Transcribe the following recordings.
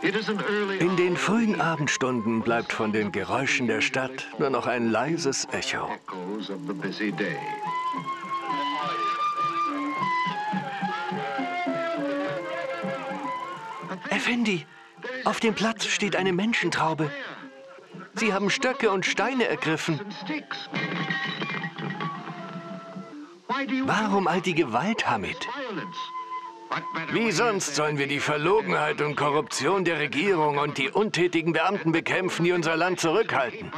In den frühen Abendstunden bleibt von den Geräuschen der Stadt nur noch ein leises Echo. Effendi, auf dem Platz steht eine Menschentraube. Sie haben Stöcke und Steine ergriffen. Warum all die Gewalt, Hamid? Wie sonst sollen wir die Verlogenheit und Korruption der Regierung und die untätigen Beamten bekämpfen, die unser Land zurückhalten?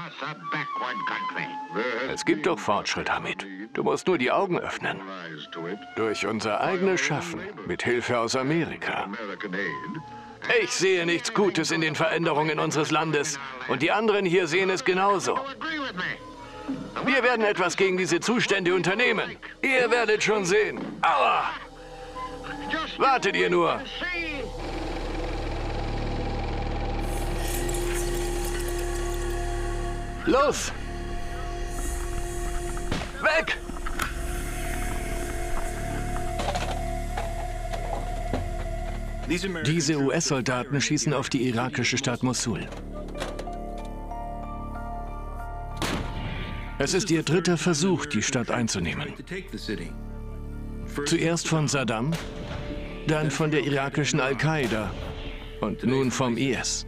Es gibt doch Fortschritt, Hamid. Du musst nur die Augen öffnen. Durch unser eigenes Schaffen, mit Hilfe aus Amerika. Ich sehe nichts Gutes in den Veränderungen unseres Landes. Und die anderen hier sehen es genauso. Wir werden etwas gegen diese Zustände unternehmen. Ihr werdet schon sehen. Aua! Wartet ihr nur! Los! Weg! Diese US-Soldaten schießen auf die irakische Stadt Mosul. Es ist ihr dritter Versuch, die Stadt einzunehmen. Zuerst von Saddam, dann von der irakischen Al-Qaida und nun vom IS.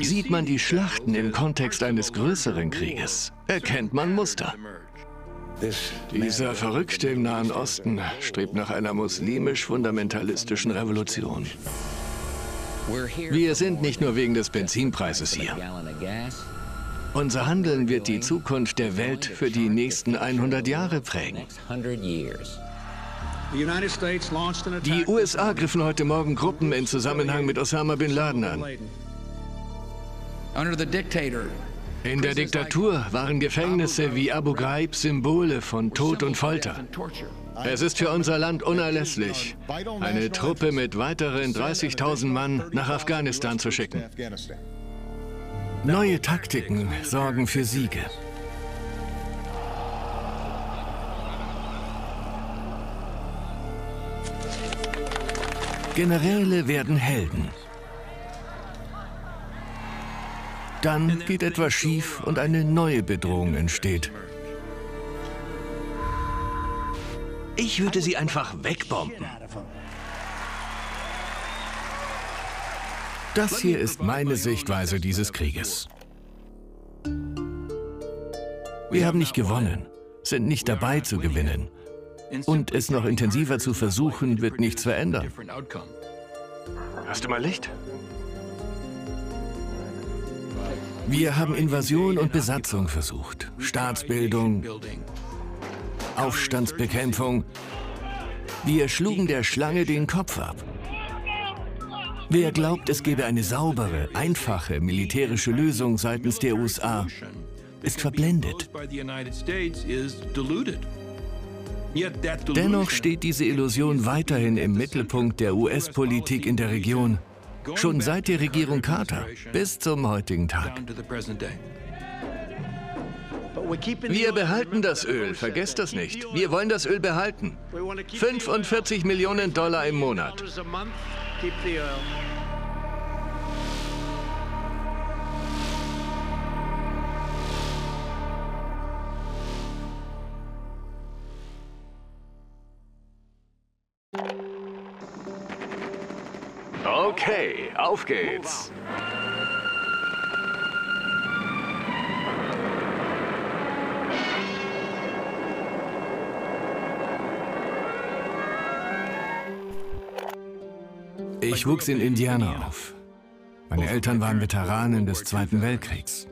Sieht man die Schlachten im Kontext eines größeren Krieges, erkennt man Muster. Dieser Verrückte im Nahen Osten strebt nach einer muslimisch-fundamentalistischen Revolution. Wir sind nicht nur wegen des Benzinpreises hier. Unser Handeln wird die Zukunft der Welt für die nächsten 100 Jahre prägen. Die USA griffen heute Morgen Gruppen in Zusammenhang mit Osama bin Laden an. In der Diktatur waren Gefängnisse wie Abu Ghraib Symbole von Tod und Folter. Es ist für unser Land unerlässlich, eine Truppe mit weiteren 30.000 Mann nach Afghanistan zu schicken. Neue Taktiken sorgen für Siege. Generäle werden Helden. Dann geht etwas schief und eine neue Bedrohung entsteht. Ich würde sie einfach wegbomben. Das hier ist meine Sichtweise dieses Krieges. Wir haben nicht gewonnen, sind nicht dabei zu gewinnen. Und es noch intensiver zu versuchen, wird nichts verändern. Hast du mal Licht? Wir haben Invasion und Besatzung versucht, Staatsbildung, Aufstandsbekämpfung. Wir schlugen der Schlange den Kopf ab. Wer glaubt, es gäbe eine saubere, einfache militärische Lösung seitens der USA, ist verblendet. Dennoch steht diese Illusion weiterhin im Mittelpunkt der US-Politik in der Region. Schon seit der Regierung Carter bis zum heutigen Tag. Wir behalten das Öl, vergesst das nicht. Wir wollen das Öl behalten. 45 Millionen Dollar im Monat. Okay, auf geht's. Ich wuchs in Indiana auf. Meine Eltern waren Veteranen des Zweiten Weltkriegs.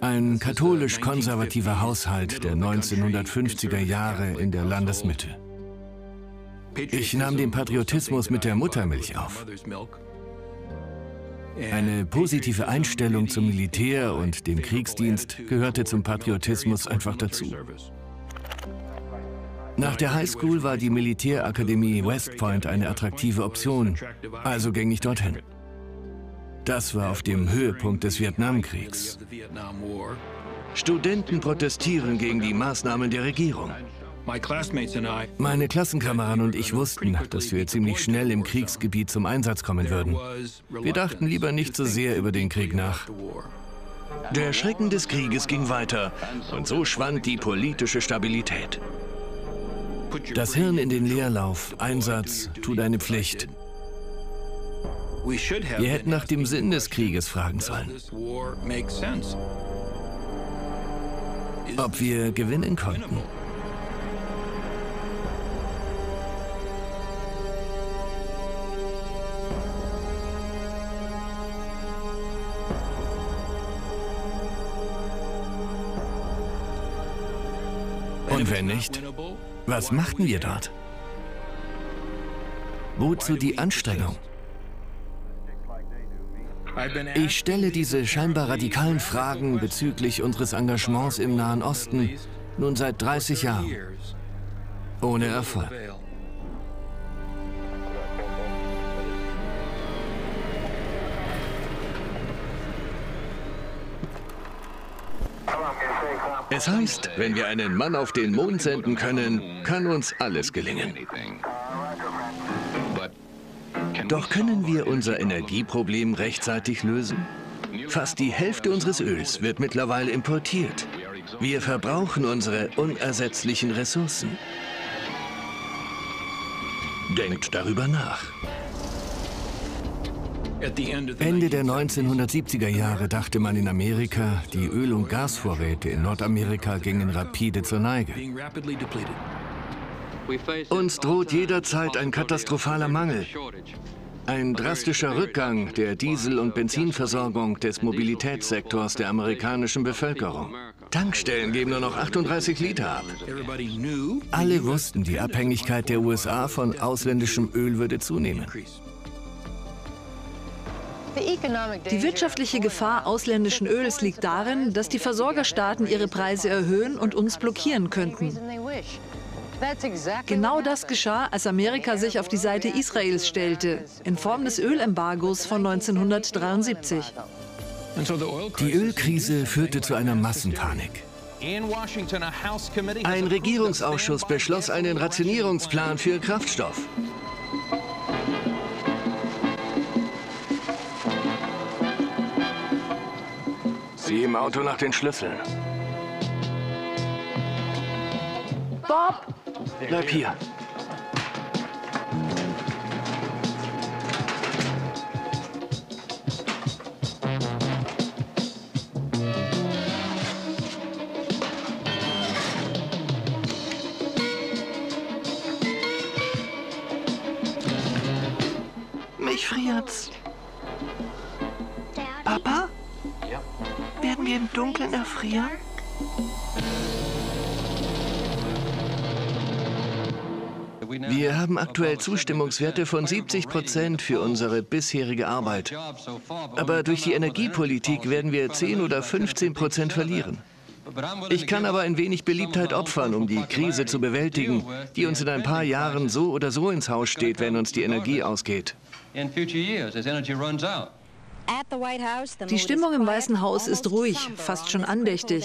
Ein katholisch-konservativer Haushalt der 1950er Jahre in der Landesmitte. Ich nahm den Patriotismus mit der Muttermilch auf. Eine positive Einstellung zum Militär und dem Kriegsdienst gehörte zum Patriotismus einfach dazu. Nach der Highschool war die Militärakademie West Point eine attraktive Option, also ging ich dorthin. Das war auf dem Höhepunkt des Vietnamkriegs. Studenten protestieren gegen die Maßnahmen der Regierung. Meine Klassenkameraden und ich wussten, dass wir ziemlich schnell im Kriegsgebiet zum Einsatz kommen würden. Wir dachten lieber nicht so sehr über den Krieg nach. Der Schrecken des Krieges ging weiter und so schwand die politische Stabilität. Das Hirn in den Leerlauf, Einsatz, tu deine Pflicht. Wir hätten nach dem Sinn des Krieges fragen sollen. Ob wir gewinnen konnten. Und wenn nicht, was machten wir dort? Wozu die Anstrengung? Ich stelle diese scheinbar radikalen Fragen bezüglich unseres Engagements im Nahen Osten nun seit 30 Jahren. Ohne Erfolg. Es heißt, wenn wir einen Mann auf den Mond senden können, kann uns alles gelingen. Doch können wir unser Energieproblem rechtzeitig lösen? Fast die Hälfte unseres Öls wird mittlerweile importiert. Wir verbrauchen unsere unersetzlichen Ressourcen. Denkt darüber nach. Ende der 1970er Jahre dachte man in Amerika, die Öl- und Gasvorräte in Nordamerika gingen rapide zur Neige. Uns droht jederzeit ein katastrophaler Mangel. Ein drastischer Rückgang der Diesel- und Benzinversorgung des Mobilitätssektors der amerikanischen Bevölkerung. Tankstellen geben nur noch 38 Liter ab. Alle wussten, die Abhängigkeit der USA von ausländischem Öl würde zunehmen. Die wirtschaftliche Gefahr ausländischen Öls liegt darin, dass die Versorgerstaaten ihre Preise erhöhen und uns blockieren könnten. Genau das geschah, als Amerika sich auf die Seite Israels stellte, in Form des Ölembargos von 1973. Die Ölkrise führte zu einer Massenpanik. Ein Regierungsausschuss beschloss einen Rationierungsplan für Kraftstoff. Sieh im Auto nach den Schlüsseln. Bob! Bleib hier. Mich friert's. Im Dunkeln erfrieren? Wir haben aktuell Zustimmungswerte von 70 Prozent für unsere bisherige Arbeit. Aber durch die Energiepolitik werden wir 10 oder 15 Prozent verlieren. Ich kann aber ein wenig Beliebtheit opfern, um die Krise zu bewältigen, die uns in ein paar Jahren so oder so ins Haus steht, wenn uns die Energie ausgeht. Die Stimmung im Weißen Haus ist ruhig, fast schon andächtig.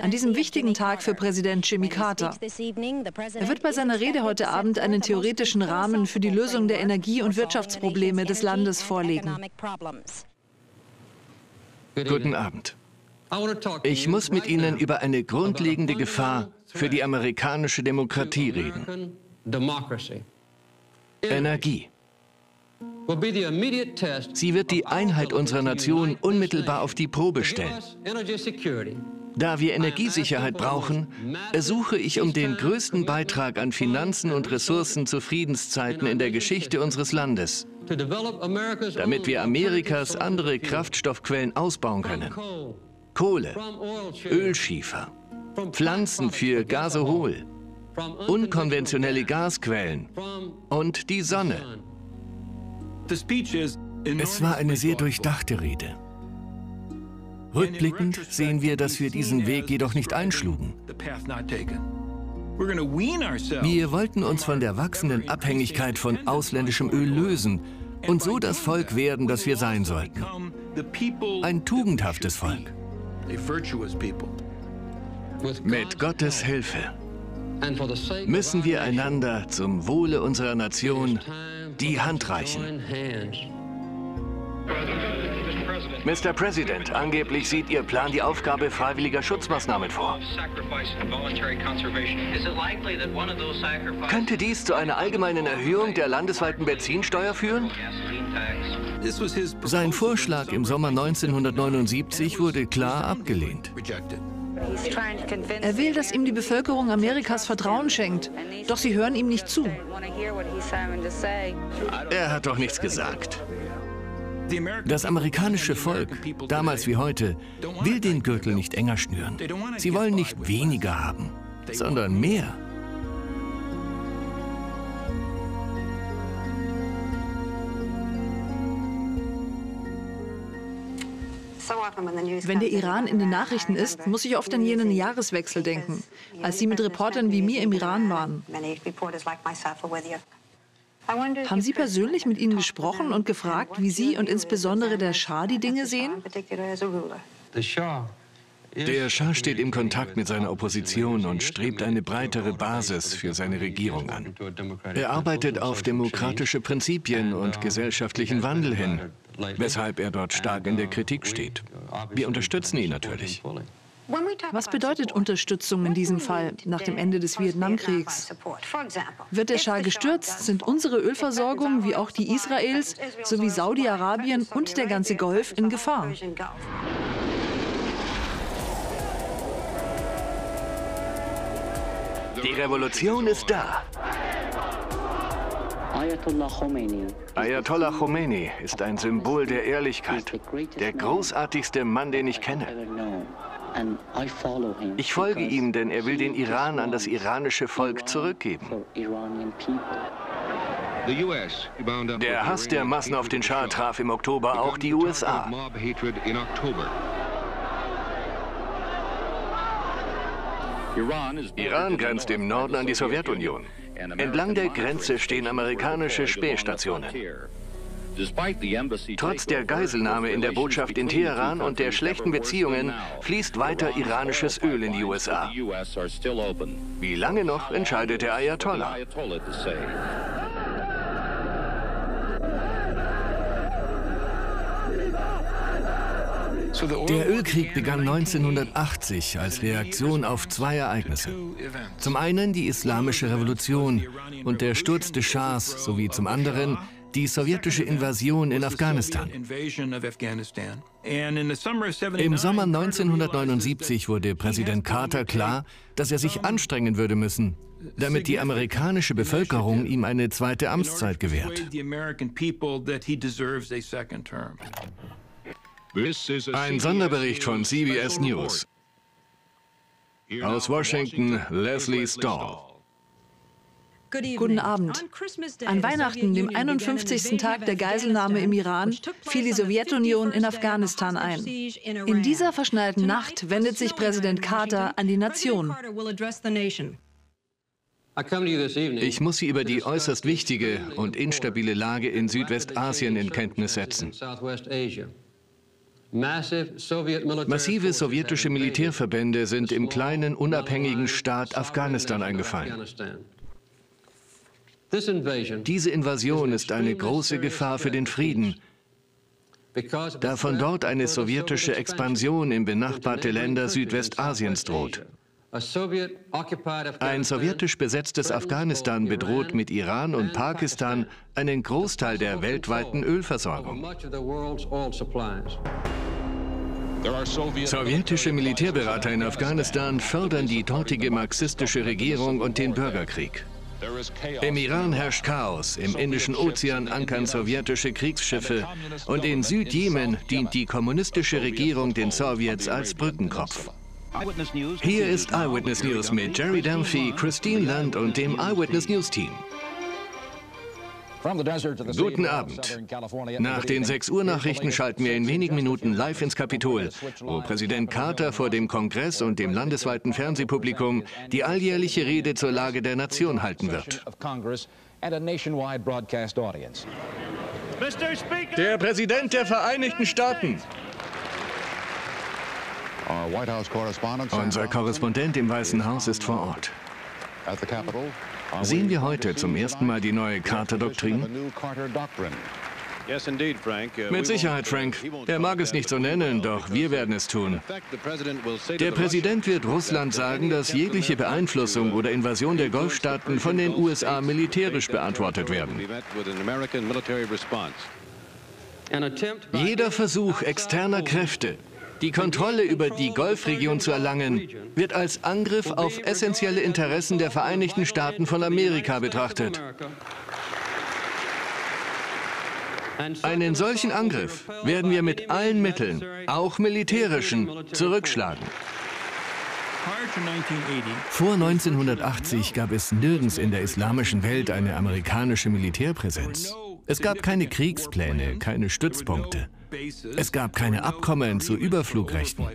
An diesem wichtigen Tag für Präsident Jimmy Carter. Er wird bei seiner Rede heute Abend einen theoretischen Rahmen für die Lösung der Energie- und Wirtschaftsprobleme des Landes vorlegen. Guten Abend. Ich muss mit Ihnen über eine grundlegende Gefahr für die amerikanische Demokratie reden. Energie. Sie wird die Einheit unserer Nation unmittelbar auf die Probe stellen. Da wir Energiesicherheit brauchen, ersuche ich um den größten Beitrag an Finanzen und Ressourcen zu Friedenszeiten in der Geschichte unseres Landes, damit wir Amerikas andere Kraftstoffquellen ausbauen können. Kohle, Ölschiefer, Pflanzen für Gasohol, unkonventionelle Gasquellen und die Sonne. Es war eine sehr durchdachte Rede. Rückblickend sehen wir, dass wir diesen Weg jedoch nicht einschlugen. Wir wollten uns von der wachsenden Abhängigkeit von ausländischem Öl lösen und so das Volk werden, das wir sein sollten. Ein tugendhaftes Volk. Mit Gottes Hilfe müssen wir einander zum Wohle unserer Nation die Hand reichen. Mr. President, angeblich sieht Ihr Plan die Aufgabe freiwilliger Schutzmaßnahmen vor. Könnte dies zu einer allgemeinen Erhöhung der landesweiten Benzinsteuer führen? Sein Vorschlag im Sommer 1979 wurde klar abgelehnt. Er will, dass ihm die Bevölkerung Amerikas Vertrauen schenkt. Doch sie hören ihm nicht zu. Er hat doch nichts gesagt. Das amerikanische Volk, damals wie heute, will den Gürtel nicht enger schnüren. Sie wollen nicht weniger haben, sondern mehr. Wenn der Iran in den Nachrichten ist, muss ich oft an jenen Jahreswechsel denken, als Sie mit Reportern wie mir im Iran waren. Haben Sie persönlich mit ihnen gesprochen und gefragt, wie Sie und insbesondere der Schah die Dinge sehen? Der Schah steht im Kontakt mit seiner Opposition und strebt eine breitere Basis für seine Regierung an. Er arbeitet auf demokratische Prinzipien und gesellschaftlichen Wandel hin, weshalb er dort stark in der Kritik steht. Wir unterstützen ihn natürlich. Was bedeutet Unterstützung in diesem Fall nach dem Ende des Vietnamkriegs? Wird der Schah gestürzt, sind unsere Ölversorgung wie auch die Israels sowie Saudi-Arabien und der ganze Golf in Gefahr. Die Revolution ist da. Ayatollah Khomeini ist ein Symbol der Ehrlichkeit, der großartigste Mann, den ich kenne. Ich folge ihm, denn er will den Iran an das iranische Volk zurückgeben. Der Hass der Massen auf den Schah traf im Oktober auch die USA. Iran grenzt im Norden an die Sowjetunion. Entlang der Grenze stehen amerikanische Spähstationen. Trotz der Geiselnahme in der Botschaft in Teheran und der schlechten Beziehungen fließt weiter iranisches Öl in die USA. Wie lange noch, entscheidet der Ayatollah. Der Ölkrieg begann 1980 als Reaktion auf zwei Ereignisse. Zum einen die Islamische Revolution und der Sturz des Schahs sowie zum anderen die sowjetische Invasion in Afghanistan. Im Sommer 1979 wurde Präsident Carter klar, dass er sich anstrengen würde müssen, damit die amerikanische Bevölkerung ihm eine zweite Amtszeit gewährt. Ein Sonderbericht von CBS News. Aus Washington, Leslie Stahl. Guten Abend. An Weihnachten, dem 51. Tag der Geiselnahme im Iran, fiel die Sowjetunion in Afghanistan ein. In dieser verschneiten Nacht wendet sich Präsident Carter an die Nation. Ich muss Sie über die äußerst wichtige und instabile Lage in Südwestasien in Kenntnis setzen. Massive sowjetische Militärverbände sind im kleinen, unabhängigen Staat Afghanistan eingefallen. Diese Invasion ist eine große Gefahr für den Frieden, da von dort eine sowjetische Expansion in benachbarte Länder Südwestasiens droht. Ein sowjetisch besetztes Afghanistan bedroht mit Iran und Pakistan einen Großteil der weltweiten Ölversorgung. Sowjetische Militärberater in Afghanistan fördern die dortige marxistische Regierung und den Bürgerkrieg. Im Iran herrscht Chaos, im Indischen Ozean ankern sowjetische Kriegsschiffe und in Südjemen dient die kommunistische Regierung den Sowjets als Brückenkopf. Hier ist Eyewitness News mit Jerry Dunphy, Christine Land und dem Eyewitness News Team. Guten Abend. Nach den 6 Uhr Nachrichten schalten wir in wenigen Minuten live ins Kapitol, wo Präsident Carter vor dem Kongress und dem landesweiten Fernsehpublikum die alljährliche Rede zur Lage der Nation halten wird. Der Präsident der Vereinigten Staaten. Unser Korrespondent im Weißen Haus ist vor Ort. Sehen wir heute zum ersten Mal die neue Carter-Doktrin? Uh, Mit Sicherheit, Frank. Er mag es nicht so nennen, doch wir werden es tun. Der Präsident wird Russland sagen, dass jegliche Beeinflussung oder Invasion der Golfstaaten von den USA militärisch beantwortet werden. Jeder Versuch externer Kräfte, die Kontrolle über die Golfregion zu erlangen, wird als Angriff auf essentielle Interessen der Vereinigten Staaten von Amerika betrachtet. Einen solchen Angriff werden wir mit allen Mitteln, auch militärischen, zurückschlagen. Vor 1980 gab es nirgends in der islamischen Welt eine amerikanische Militärpräsenz. Es gab keine Kriegspläne, keine Stützpunkte. Es gab keine Abkommen zu Überflugrechten.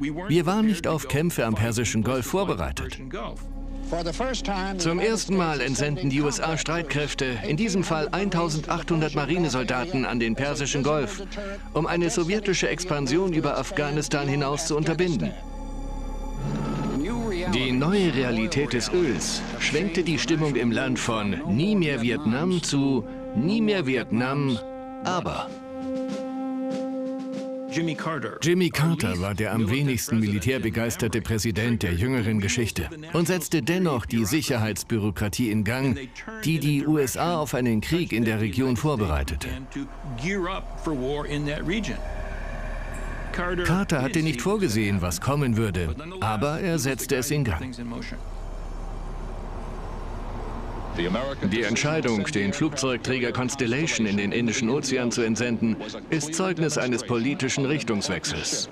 Wir waren nicht auf Kämpfe am Persischen Golf vorbereitet. Zum ersten Mal entsenden die USA Streitkräfte, in diesem Fall 1800 Marinesoldaten an den Persischen Golf, um eine sowjetische Expansion über Afghanistan hinaus zu unterbinden. Die neue Realität des Öls schwenkte die Stimmung im Land von nie mehr Vietnam zu nie mehr Vietnam, aber. Jimmy Carter war der am wenigsten militärbegeisterte Präsident der jüngeren Geschichte und setzte dennoch die Sicherheitsbürokratie in Gang, die die USA auf einen Krieg in der Region vorbereitete. Carter hatte nicht vorgesehen, was kommen würde, aber er setzte es in Gang. Die Entscheidung, den Flugzeugträger Constellation in den Indischen Ozean zu entsenden, ist Zeugnis eines politischen Richtungswechsels.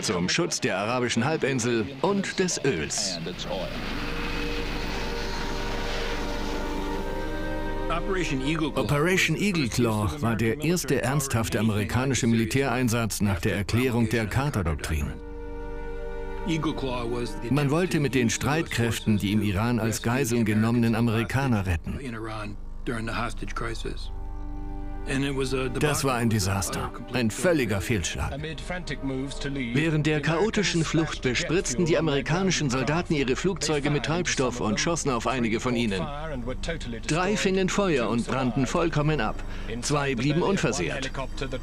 Zum Schutz der arabischen Halbinsel und des Öls. Operation Eagle Claw war der erste ernsthafte amerikanische Militäreinsatz nach der Erklärung der Carter-Doktrin. Man wollte mit den Streitkräften die im Iran als Geiseln genommenen Amerikaner retten. Das war ein Desaster, ein völliger Fehlschlag. Während der chaotischen Flucht bespritzten die amerikanischen Soldaten ihre Flugzeuge mit Treibstoff und schossen auf einige von ihnen. Drei fingen Feuer und brannten vollkommen ab. Zwei blieben unversehrt.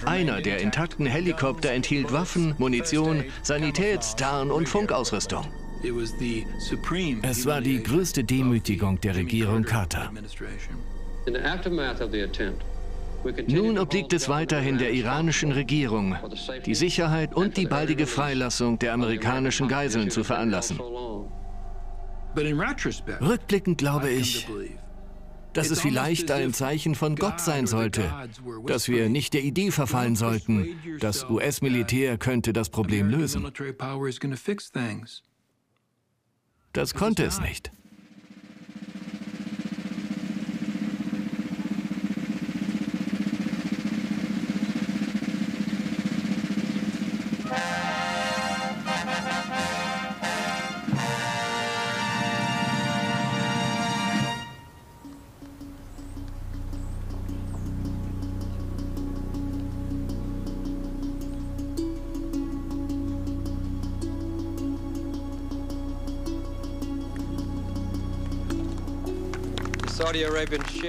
Einer der intakten Helikopter enthielt Waffen, Munition, Sanitäts-, Tarn- und Funkausrüstung. Es war die größte Demütigung der Regierung Carter. In the aftermath of the attempt, nun obliegt es weiterhin der iranischen Regierung, die Sicherheit und die baldige Freilassung der amerikanischen Geiseln zu veranlassen. Rückblickend glaube ich, dass es vielleicht ein Zeichen von Gott sein sollte, dass wir nicht der Idee verfallen sollten, das US-Militär könnte das Problem lösen. Das konnte es nicht.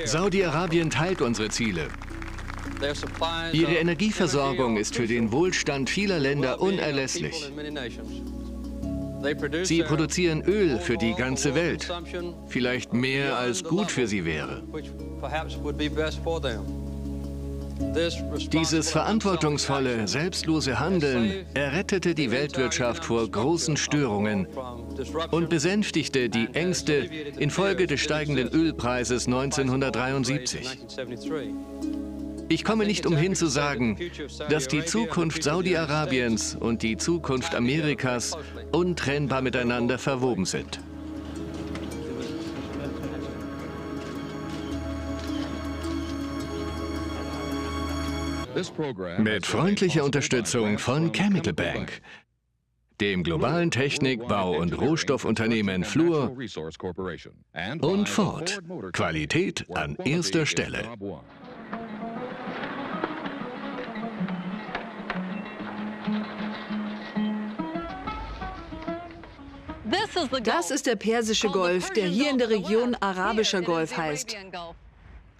Saudi-Arabien teilt unsere Ziele. Ihre Energieversorgung ist für den Wohlstand vieler Länder unerlässlich. Sie produzieren Öl für die ganze Welt, vielleicht mehr als gut für sie wäre. Dieses verantwortungsvolle, selbstlose Handeln errettete die Weltwirtschaft vor großen Störungen und besänftigte die Ängste infolge des steigenden Ölpreises 1973. Ich komme nicht umhin zu sagen, dass die Zukunft Saudi-Arabiens und die Zukunft Amerikas untrennbar miteinander verwoben sind. Mit freundlicher Unterstützung von Chemical Bank, dem globalen Technik-, Bau- und Rohstoffunternehmen Fluor und Ford. Qualität an erster Stelle. Das ist der Persische Golf, der hier in der Region Arabischer Golf heißt.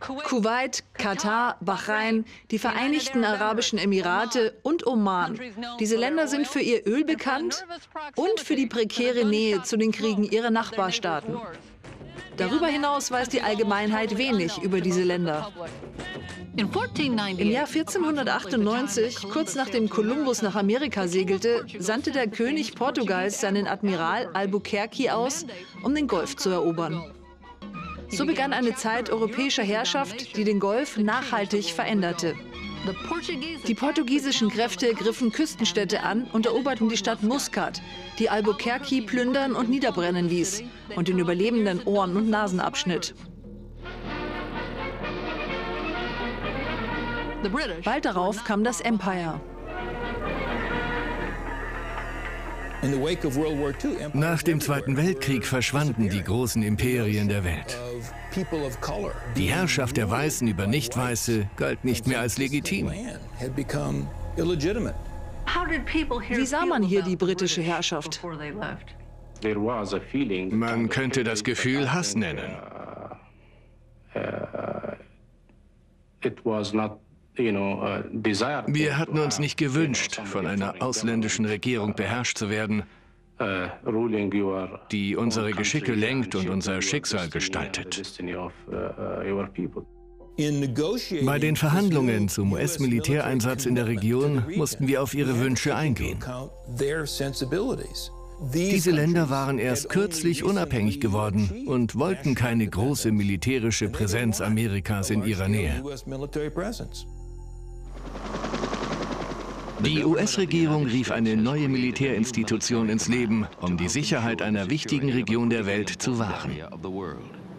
Kuwait, Katar, Bahrain, die Vereinigten Arabischen Emirate und Oman. Diese Länder sind für ihr Öl bekannt und für die prekäre Nähe zu den Kriegen ihrer Nachbarstaaten. Darüber hinaus weiß die Allgemeinheit wenig über diese Länder. Im Jahr 1498, kurz nachdem Kolumbus nach Amerika segelte, sandte der König Portugals seinen Admiral Albuquerque aus, um den Golf zu erobern. So begann eine Zeit europäischer Herrschaft, die den Golf nachhaltig veränderte. Die portugiesischen Kräfte griffen Küstenstädte an und eroberten die Stadt Muscat, die Albuquerque plündern und niederbrennen ließ und den Überlebenden Ohren und Nasen abschnitt. Bald darauf kam das Empire. Nach dem Zweiten Weltkrieg verschwanden die großen Imperien der Welt. Die Herrschaft der Weißen über Nicht-Weiße galt nicht mehr als legitim. Wie sah man hier die britische Herrschaft? Man könnte das Gefühl Hass nennen. Wir hatten uns nicht gewünscht, von einer ausländischen Regierung beherrscht zu werden, die unsere Geschicke lenkt und unser Schicksal gestaltet. Bei den Verhandlungen zum US-Militäreinsatz in der Region mussten wir auf ihre Wünsche eingehen. Diese Länder waren erst kürzlich unabhängig geworden und wollten keine große militärische Präsenz Amerikas in ihrer Nähe. Die US-Regierung rief eine neue Militärinstitution ins Leben, um die Sicherheit einer wichtigen Region der Welt zu wahren.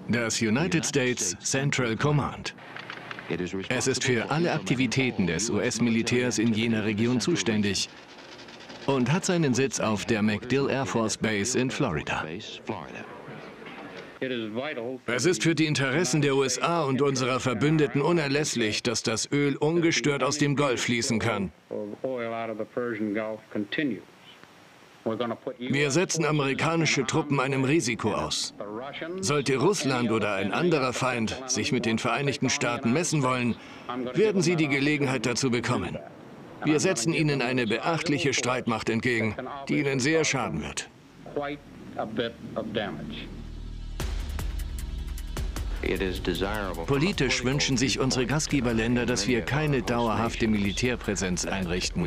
Das United States Central Command. Es ist für alle Aktivitäten des US-Militärs in jener Region zuständig und hat seinen Sitz auf der MacDill Air Force Base in Florida. Es ist für die Interessen der USA und unserer Verbündeten unerlässlich, dass das Öl ungestört aus dem Golf fließen kann. Wir setzen amerikanische Truppen einem Risiko aus. Sollte Russland oder ein anderer Feind sich mit den Vereinigten Staaten messen wollen, werden sie die Gelegenheit dazu bekommen. Wir setzen ihnen eine beachtliche Streitmacht entgegen, die ihnen sehr schaden wird. Politisch wünschen sich unsere Gastgeberländer, dass wir keine dauerhafte Militärpräsenz einrichten.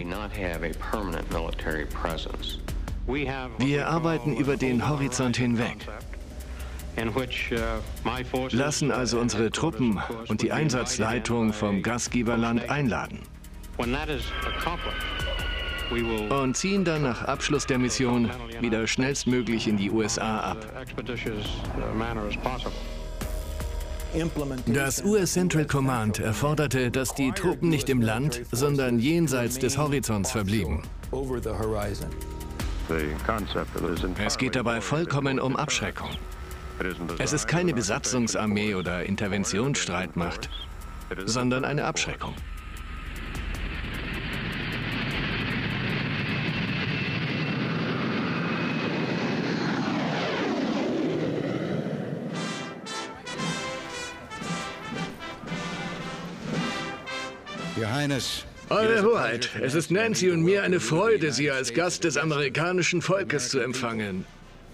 Wir arbeiten über den Horizont hinweg, lassen also unsere Truppen und die Einsatzleitung vom Gastgeberland einladen und ziehen dann nach Abschluss der Mission wieder schnellstmöglich in die USA ab. Das US Central Command erforderte, dass die Truppen nicht im Land, sondern jenseits des Horizonts verblieben. Es geht dabei vollkommen um Abschreckung. Es ist keine Besatzungsarmee oder Interventionsstreitmacht, sondern eine Abschreckung. Highness. Eure Hoheit, es ist Nancy und mir eine Freude, Sie als Gast des amerikanischen Volkes zu empfangen.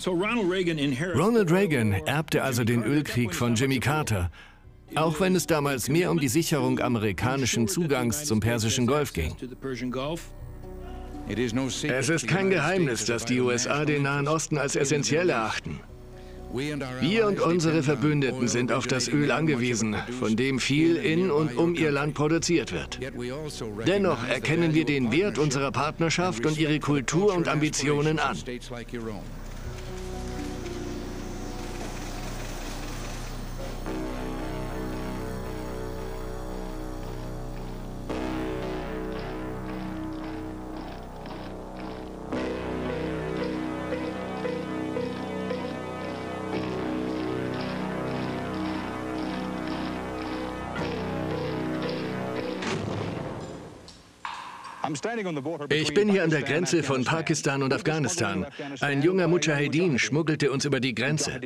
Ronald Reagan erbte also den Ölkrieg von Jimmy Carter, auch wenn es damals mehr um die Sicherung amerikanischen Zugangs zum Persischen Golf ging. Es ist kein Geheimnis, dass die USA den Nahen Osten als essentiell erachten. Wir und unsere Verbündeten sind auf das Öl angewiesen, von dem viel in und um ihr Land produziert wird. Dennoch erkennen wir den Wert unserer Partnerschaft und ihre Kultur und Ambitionen an. Ich bin hier an der Grenze von Pakistan und Afghanistan. Ein junger Mujahedin schmuggelte uns über die Grenze.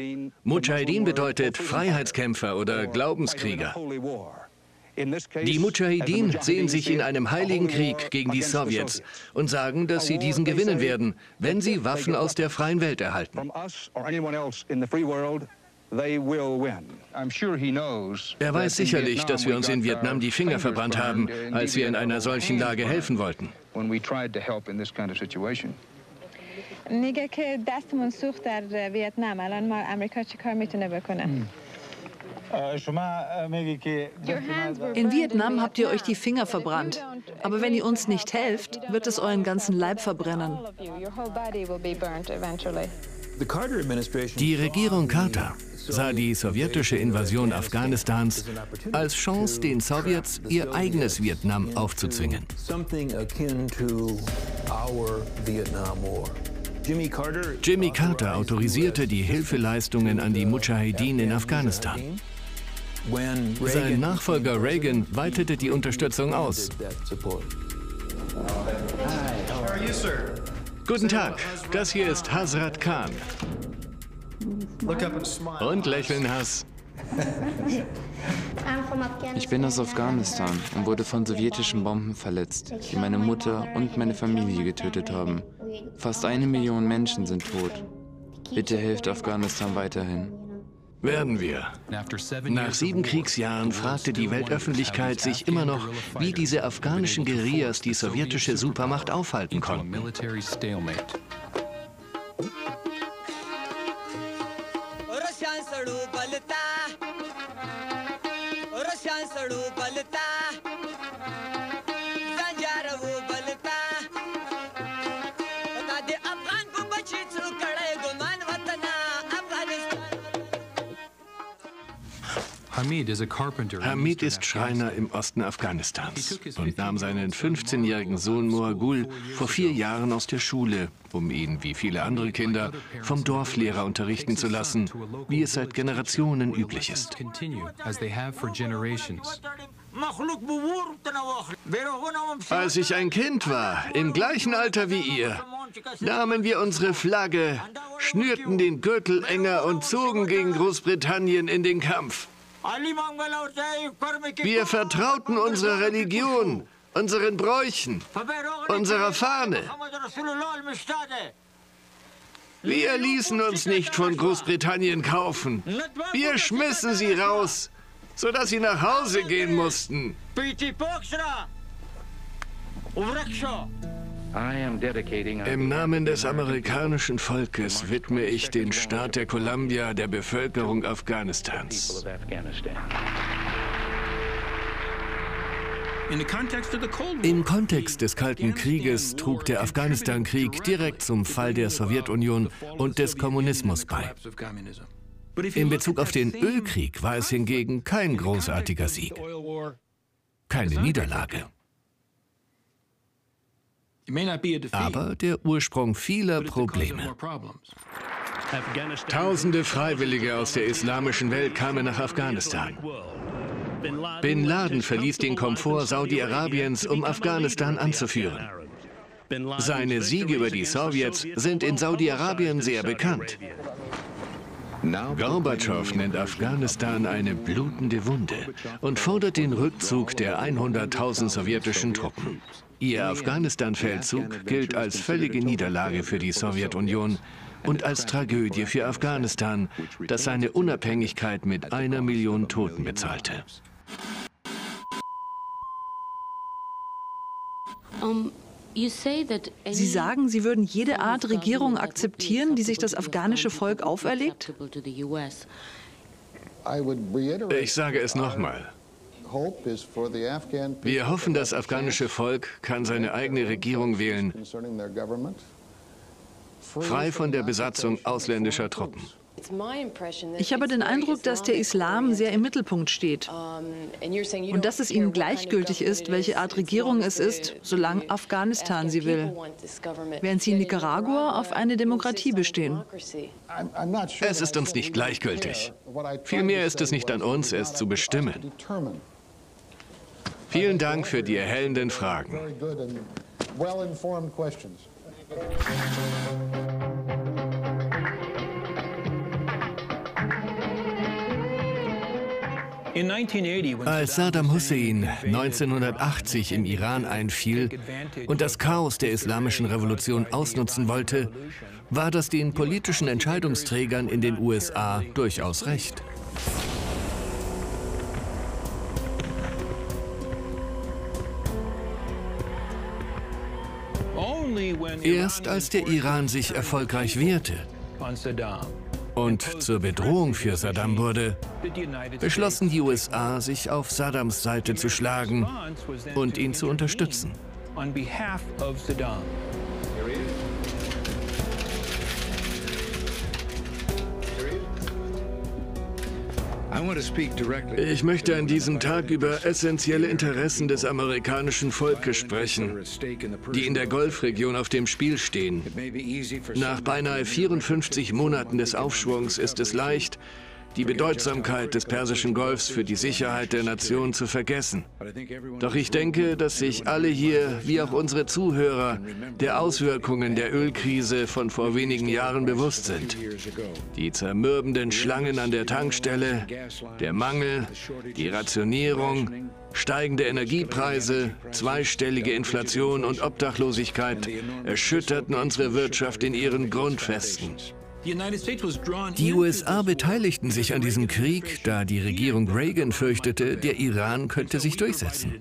Mujahedin bedeutet Freiheitskämpfer oder Glaubenskrieger. Die Mujahideen sehen sich in einem heiligen Krieg gegen die Sowjets und sagen, dass sie diesen gewinnen werden, wenn sie Waffen aus der freien Welt erhalten. Er weiß sicherlich, dass wir uns in Vietnam die Finger verbrannt haben, als wir in einer solchen Lage helfen wollten. میگه که دستمون سوخت در ویتنام الان ما امریکا چیکار میتونه بکنه in Vietnam habt ihr euch die Finger verbrannt. Aber wenn ihr uns nicht helft, wird es euren ganzen Leib verbrennen. Die Regierung Carter sah die sowjetische Invasion Afghanistans als Chance, den Sowjets ihr eigenes Vietnam aufzuzwingen. Jimmy Carter autorisierte die Hilfeleistungen an die Mujahideen in Afghanistan. Sein Nachfolger Reagan weitete die Unterstützung aus. Guten Tag, das hier ist Hazrat Khan. Und lächeln, Hass. Ich bin aus Afghanistan und wurde von sowjetischen Bomben verletzt, die meine Mutter und meine Familie getötet haben. Fast eine Million Menschen sind tot. Bitte helft Afghanistan weiterhin. Werden wir. Nach sieben Kriegsjahren fragte die Weltöffentlichkeit sich immer noch, wie diese afghanischen Guerillas die sowjetische Supermacht aufhalten konnten. Hamid ist Schreiner im Osten Afghanistans und nahm seinen 15-jährigen Sohn Moagul vor vier Jahren aus der Schule, um ihn, wie viele andere Kinder, vom Dorflehrer unterrichten zu lassen, wie es seit Generationen üblich ist. Als ich ein Kind war, im gleichen Alter wie ihr, nahmen wir unsere Flagge, schnürten den Gürtel enger und zogen gegen Großbritannien in den Kampf. Wir vertrauten unserer Religion, unseren Bräuchen, unserer Fahne. Wir ließen uns nicht von Großbritannien kaufen. Wir schmissen sie raus, sodass sie nach Hause gehen mussten. Im Namen des amerikanischen Volkes widme ich den Staat der Columbia der Bevölkerung Afghanistans. Im Kontext des Kalten Krieges trug der Afghanistan-Krieg direkt zum Fall der Sowjetunion und des Kommunismus bei. In Bezug auf den Ölkrieg war es hingegen kein großartiger Sieg, keine Niederlage aber der Ursprung vieler Probleme. Tausende Freiwillige aus der islamischen Welt kamen nach Afghanistan. Bin Laden verließ den Komfort Saudi-Arabiens, um Afghanistan anzuführen. Seine Siege über die Sowjets sind in Saudi-Arabien sehr bekannt. Gorbatschow nennt Afghanistan eine blutende Wunde und fordert den Rückzug der 100.000 sowjetischen Truppen. Ihr Afghanistan-Feldzug gilt als völlige Niederlage für die Sowjetunion und als Tragödie für Afghanistan, das seine Unabhängigkeit mit einer Million Toten bezahlte. Sie sagen, Sie würden jede Art Regierung akzeptieren, die sich das afghanische Volk auferlegt? Ich sage es nochmal. Wir hoffen, das afghanische Volk kann seine eigene Regierung wählen, frei von der Besatzung ausländischer Truppen. Ich habe den Eindruck, dass der Islam sehr im Mittelpunkt steht. und dass es ihnen gleichgültig ist, welche Art Regierung es ist, solange Afghanistan sie will, während sie in Nicaragua auf eine Demokratie bestehen. Es ist uns nicht gleichgültig. Vielmehr ist es nicht an uns, es zu bestimmen. Vielen Dank für die erhellenden Fragen. Als Saddam Hussein 1980 im Iran einfiel und das Chaos der islamischen Revolution ausnutzen wollte, war das den politischen Entscheidungsträgern in den USA durchaus recht. Erst als der Iran sich erfolgreich wehrte und zur Bedrohung für Saddam wurde, beschlossen die USA, sich auf Saddams Seite zu schlagen und ihn zu unterstützen. Ich möchte an diesem Tag über essentielle Interessen des amerikanischen Volkes sprechen, die in der Golfregion auf dem Spiel stehen. Nach beinahe 54 Monaten des Aufschwungs ist es leicht, die Bedeutsamkeit des Persischen Golfs für die Sicherheit der Nation zu vergessen. Doch ich denke, dass sich alle hier, wie auch unsere Zuhörer, der Auswirkungen der Ölkrise von vor wenigen Jahren bewusst sind. Die zermürbenden Schlangen an der Tankstelle, der Mangel, die Rationierung, steigende Energiepreise, zweistellige Inflation und Obdachlosigkeit erschütterten unsere Wirtschaft in ihren Grundfesten. Die USA beteiligten sich an diesem Krieg, da die Regierung Reagan fürchtete, der Iran könnte sich durchsetzen.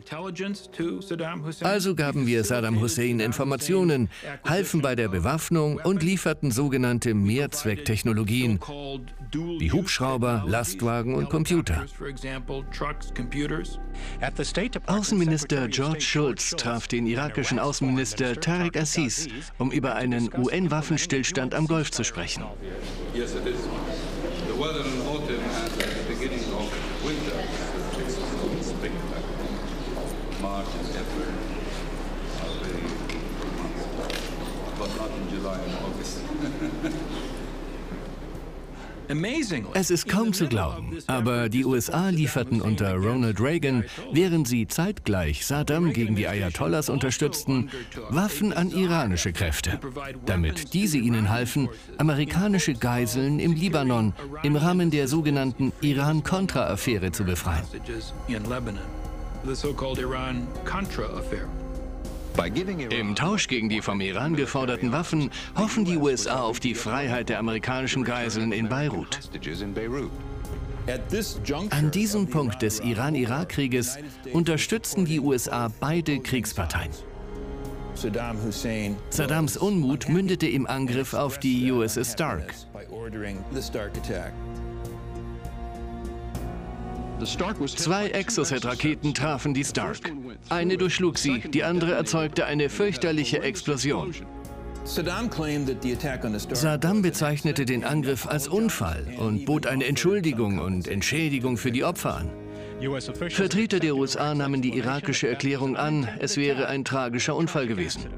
Also gaben wir Saddam Hussein Informationen, halfen bei der Bewaffnung und lieferten sogenannte Mehrzwecktechnologien wie Hubschrauber, Lastwagen und Computer. Außenminister George Shultz traf den irakischen Außenminister Tariq Assis, um über einen UN-Waffenstillstand am Golf zu sprechen. Yes, it is. Es ist kaum zu glauben, aber die USA lieferten unter Ronald Reagan, während sie zeitgleich Saddam gegen die Ayatollahs unterstützten, Waffen an iranische Kräfte, damit diese ihnen halfen, amerikanische Geiseln im Libanon im Rahmen der sogenannten Iran-Contra-Affäre zu befreien. Im Tausch gegen die vom Iran geforderten Waffen hoffen die USA auf die Freiheit der amerikanischen Geiseln in Beirut. An diesem Punkt des Iran-Irak-Krieges unterstützten die USA beide Kriegsparteien. Saddams Unmut mündete im Angriff auf die USS Stark. Zwei Exocet-Raketen trafen die Stark. Eine durchschlug sie, die andere erzeugte eine fürchterliche Explosion. Saddam bezeichnete den Angriff als Unfall und bot eine Entschuldigung und Entschädigung für die Opfer an. Vertreter der USA nahmen die irakische Erklärung an, es wäre ein tragischer Unfall gewesen.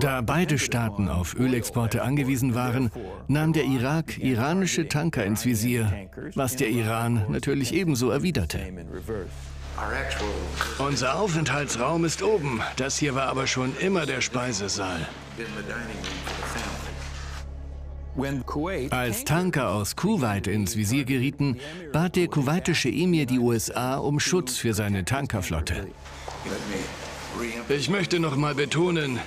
Da beide Staaten auf Ölexporte angewiesen waren, nahm der Irak iranische Tanker ins Visier, was der Iran natürlich ebenso erwiderte. Unser Aufenthaltsraum ist oben. Das hier war aber schon immer der Speisesaal. Als Tanker aus Kuwait ins Visier gerieten, bat der kuwaitische Emir die USA um Schutz für seine Tankerflotte. Ich möchte noch mal betonen,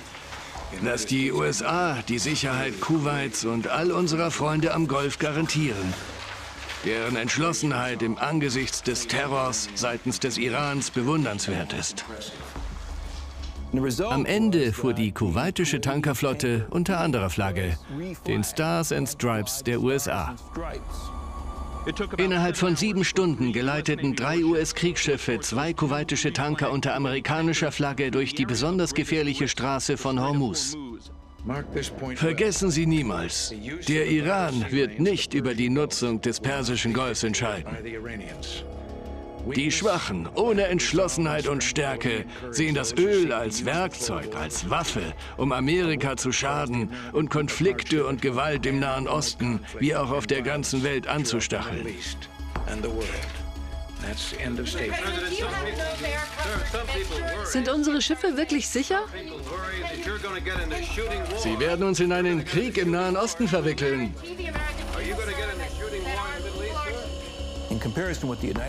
dass die USA die Sicherheit Kuwaits und all unserer Freunde am Golf garantieren. Deren Entschlossenheit im Angesichts des Terrors seitens des Irans bewundernswert ist. Am Ende fuhr die kuwaitische Tankerflotte unter anderer Flagge, den Stars and Stripes der USA. Innerhalb von sieben Stunden geleiteten drei US-Kriegsschiffe zwei kuwaitische Tanker unter amerikanischer Flagge durch die besonders gefährliche Straße von Hormuz. Vergessen Sie niemals, der Iran wird nicht über die Nutzung des Persischen Golfs entscheiden. Die Schwachen, ohne Entschlossenheit und Stärke, sehen das Öl als Werkzeug, als Waffe, um Amerika zu schaden und Konflikte und Gewalt im Nahen Osten wie auch auf der ganzen Welt anzustacheln. Sind unsere Schiffe wirklich sicher? Sie werden uns in einen Krieg im Nahen Osten verwickeln.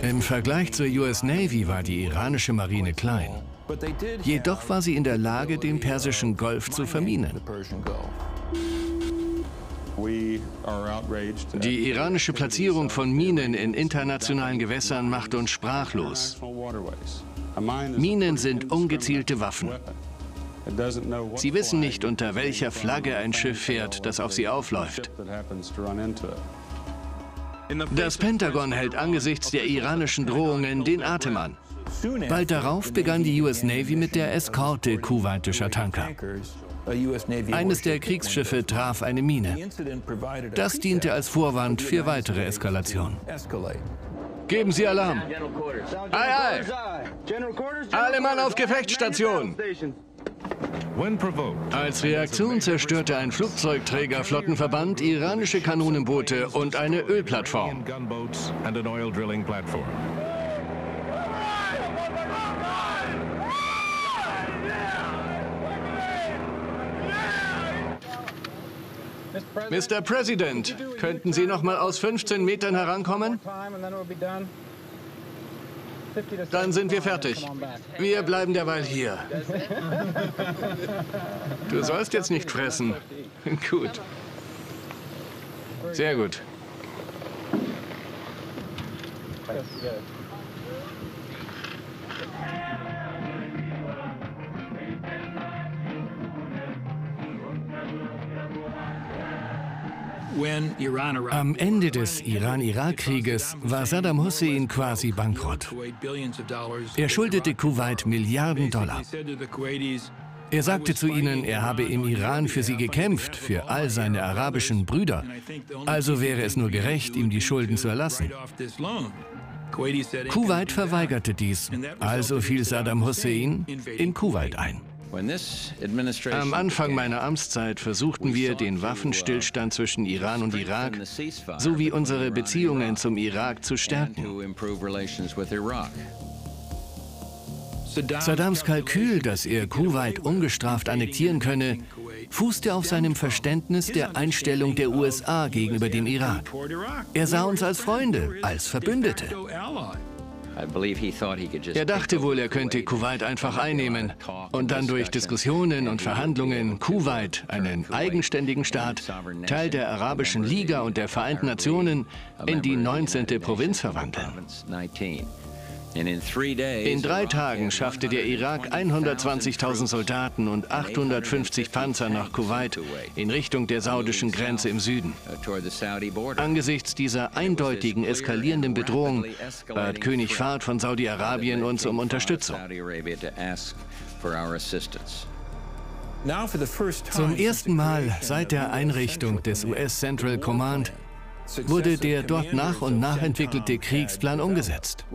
Im Vergleich zur US Navy war die iranische Marine klein. Jedoch war sie in der Lage, den Persischen Golf zu verminen. Die iranische Platzierung von Minen in internationalen Gewässern macht uns sprachlos. Minen sind ungezielte Waffen. Sie wissen nicht, unter welcher Flagge ein Schiff fährt, das auf sie aufläuft. Das Pentagon hält angesichts der iranischen Drohungen den Atem an. Bald darauf begann die US Navy mit der Eskorte kuwaitischer Tanker. Eines der Kriegsschiffe traf eine Mine. Das diente als Vorwand für weitere Eskalation. Geben Sie Alarm. Ei, ei! Alle Mann auf Gefechtsstation! Als Reaktion zerstörte ein Flugzeugträgerflottenverband iranische Kanonenboote und eine Ölplattform. Mr. President, könnten Sie noch mal aus 15 Metern herankommen? Dann sind wir fertig. Wir bleiben derweil hier. Du sollst jetzt nicht fressen. Gut. Sehr gut. Am Ende des Iran-Irak-Krieges war Saddam Hussein quasi bankrott. Er schuldete Kuwait Milliarden Dollar. Er sagte zu ihnen, er habe im Iran für sie gekämpft, für all seine arabischen Brüder. Also wäre es nur gerecht, ihm die Schulden zu erlassen. Kuwait verweigerte dies, also fiel Saddam Hussein in Kuwait ein. Am Anfang meiner Amtszeit versuchten wir, den Waffenstillstand zwischen Iran und Irak sowie unsere Beziehungen zum Irak zu stärken. Saddams Kalkül, dass er Kuwait ungestraft annektieren könne, fußte auf seinem Verständnis der Einstellung der USA gegenüber dem Irak. Er sah uns als Freunde, als Verbündete. Er dachte wohl, er könnte Kuwait einfach einnehmen und dann durch Diskussionen und Verhandlungen Kuwait, einen eigenständigen Staat, Teil der Arabischen Liga und der Vereinten Nationen, in die 19. Provinz verwandeln. In drei Tagen schaffte der Irak 120.000 Soldaten und 850 Panzer nach Kuwait in Richtung der saudischen Grenze im Süden. Angesichts dieser eindeutigen eskalierenden Bedrohung bat König Fahd von Saudi-Arabien uns um Unterstützung. Zum ersten Mal seit der Einrichtung des US Central Command wurde der dort nach und nach entwickelte Kriegsplan umgesetzt.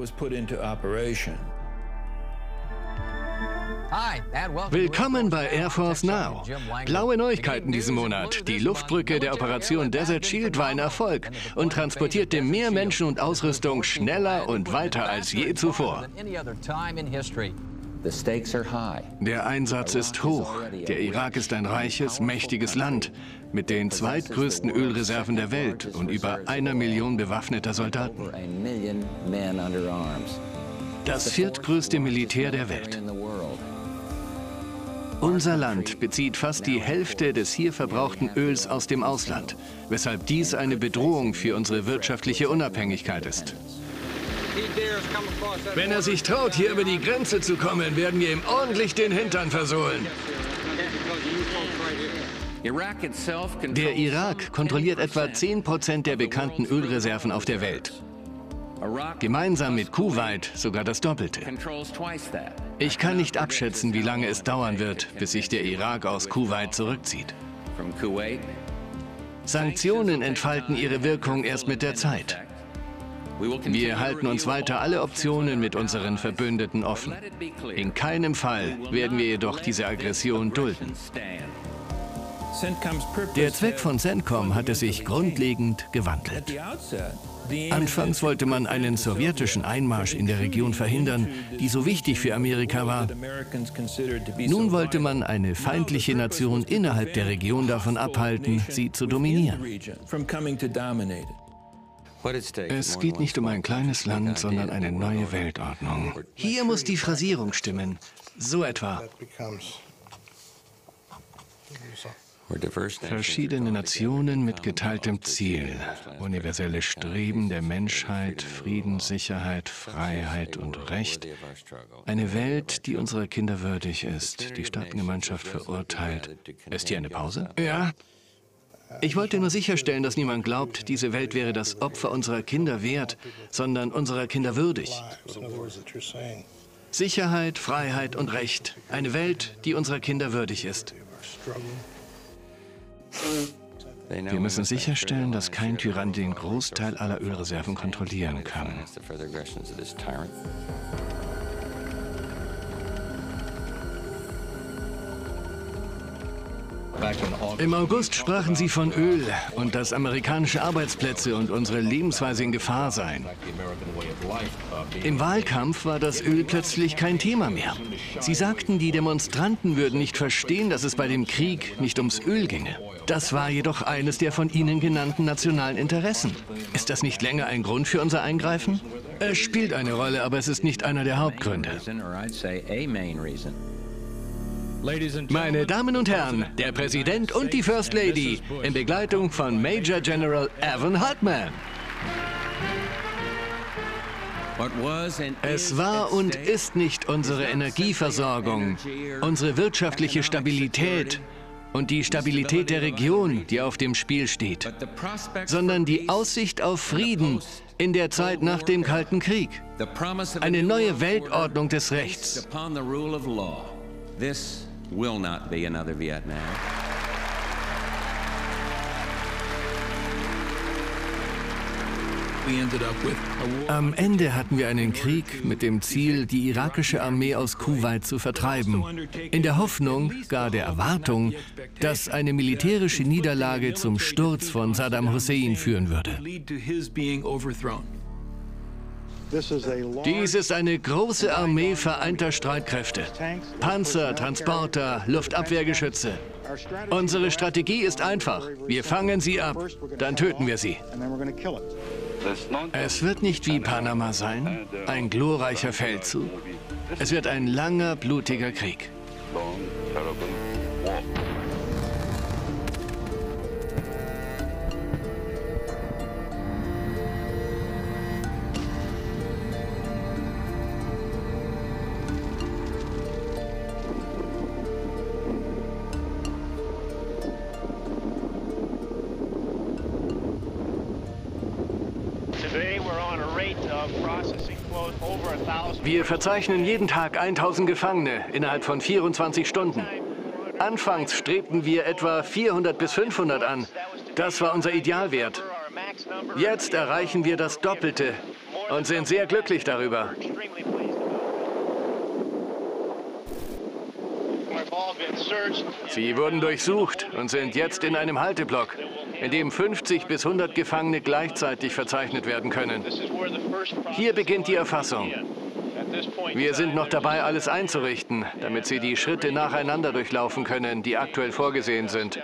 Willkommen bei Air Force Now. Blaue Neuigkeiten diesen Monat. Die Luftbrücke der Operation Desert Shield war ein Erfolg und transportierte mehr Menschen und Ausrüstung schneller und weiter als je zuvor. Der Einsatz ist hoch. Der Irak ist ein reiches, mächtiges Land mit den zweitgrößten Ölreserven der Welt und über einer Million bewaffneter Soldaten. Das viertgrößte Militär der Welt. Unser Land bezieht fast die Hälfte des hier verbrauchten Öls aus dem Ausland, weshalb dies eine Bedrohung für unsere wirtschaftliche Unabhängigkeit ist. Wenn er sich traut, hier über die Grenze zu kommen, werden wir ihm ordentlich den Hintern versohlen. Der Irak kontrolliert etwa 10 Prozent der bekannten Ölreserven auf der Welt. Gemeinsam mit Kuwait sogar das Doppelte. Ich kann nicht abschätzen, wie lange es dauern wird, bis sich der Irak aus Kuwait zurückzieht. Sanktionen entfalten ihre Wirkung erst mit der Zeit. Wir halten uns weiter alle Optionen mit unseren Verbündeten offen. In keinem Fall werden wir jedoch diese Aggression dulden. Der Zweck von CENTCOM hatte sich grundlegend gewandelt. Anfangs wollte man einen sowjetischen Einmarsch in der Region verhindern, die so wichtig für Amerika war. Nun wollte man eine feindliche Nation innerhalb der Region davon abhalten, sie zu dominieren. Es geht nicht um ein kleines Land, sondern eine neue Weltordnung. Hier muss die Phrasierung stimmen. So etwa. Verschiedene Nationen mit geteiltem Ziel, universelle Streben der Menschheit, Frieden, Sicherheit, Freiheit und Recht. Eine Welt, die unserer Kinder würdig ist, die Staatengemeinschaft verurteilt. Ist hier eine Pause? Ja. Ich wollte nur sicherstellen, dass niemand glaubt, diese Welt wäre das Opfer unserer Kinder wert, sondern unserer Kinder würdig. Sicherheit, Freiheit und Recht. Eine Welt, die unserer Kinder würdig ist. Wir müssen sicherstellen, dass kein Tyrann den Großteil aller Ölreserven kontrollieren kann. Im August sprachen Sie von Öl und dass amerikanische Arbeitsplätze und unsere Lebensweise in Gefahr seien. Im Wahlkampf war das Öl plötzlich kein Thema mehr. Sie sagten, die Demonstranten würden nicht verstehen, dass es bei dem Krieg nicht ums Öl ginge. Das war jedoch eines der von Ihnen genannten nationalen Interessen. Ist das nicht länger ein Grund für unser Eingreifen? Es spielt eine Rolle, aber es ist nicht einer der Hauptgründe. Meine Damen und Herren, der Präsident und die First Lady in Begleitung von Major General Evan Hartman. Es war und ist nicht unsere Energieversorgung, unsere wirtschaftliche Stabilität und die Stabilität der Region, die auf dem Spiel steht, sondern die Aussicht auf Frieden in der Zeit nach dem Kalten Krieg. Eine neue Weltordnung des Rechts will not be another Vietnam. Am Ende hatten wir einen Krieg mit dem Ziel, die irakische Armee aus Kuwait zu vertreiben. In der Hoffnung, gar der Erwartung, dass eine militärische Niederlage zum Sturz von Saddam Hussein führen würde. Dies ist eine große Armee vereinter Streitkräfte. Panzer, Transporter, Luftabwehrgeschütze. Unsere Strategie ist einfach. Wir fangen sie ab, dann töten wir sie. Es wird nicht wie Panama sein, ein glorreicher Feldzug. Es wird ein langer, blutiger Krieg. Wir verzeichnen jeden Tag 1000 Gefangene innerhalb von 24 Stunden. Anfangs strebten wir etwa 400 bis 500 an. Das war unser Idealwert. Jetzt erreichen wir das Doppelte und sind sehr glücklich darüber. Sie wurden durchsucht und sind jetzt in einem Halteblock, in dem 50 bis 100 Gefangene gleichzeitig verzeichnet werden können. Hier beginnt die Erfassung. Wir sind noch dabei, alles einzurichten, damit Sie die Schritte nacheinander durchlaufen können, die aktuell vorgesehen sind.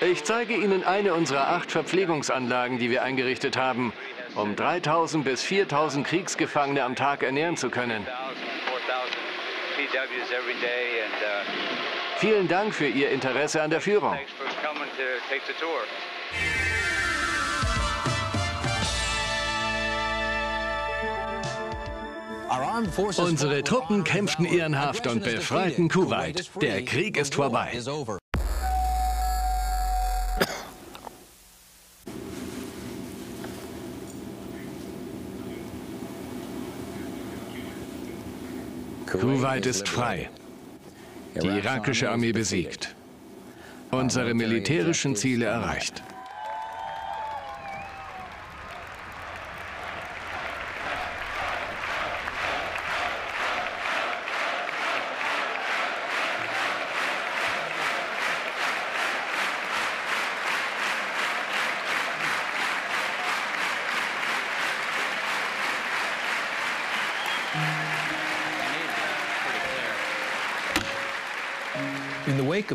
Ich zeige Ihnen eine unserer acht Verpflegungsanlagen, die wir eingerichtet haben, um 3000 bis 4000 Kriegsgefangene am Tag ernähren zu können. Vielen Dank für Ihr Interesse an der Führung. Unsere Truppen kämpften ehrenhaft und befreiten Kuwait. Der Krieg ist vorbei. Kuwait ist frei. Die irakische Armee besiegt. Unsere militärischen Ziele erreicht.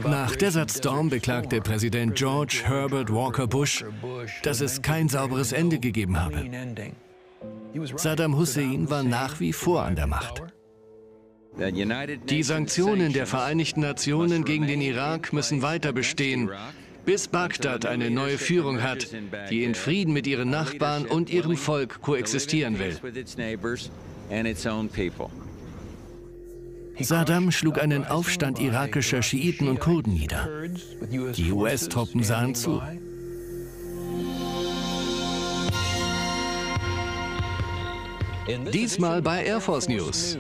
Nach Desert Storm beklagte Präsident George Herbert Walker Bush, dass es kein sauberes Ende gegeben habe. Saddam Hussein war nach wie vor an der Macht. Die Sanktionen der Vereinigten Nationen gegen den Irak müssen weiter bestehen, bis Bagdad eine neue Führung hat, die in Frieden mit ihren Nachbarn und ihrem Volk koexistieren will. Saddam schlug einen Aufstand irakischer Schiiten und Kurden nieder. Die US-Truppen sahen zu. Diesmal bei Air Force News.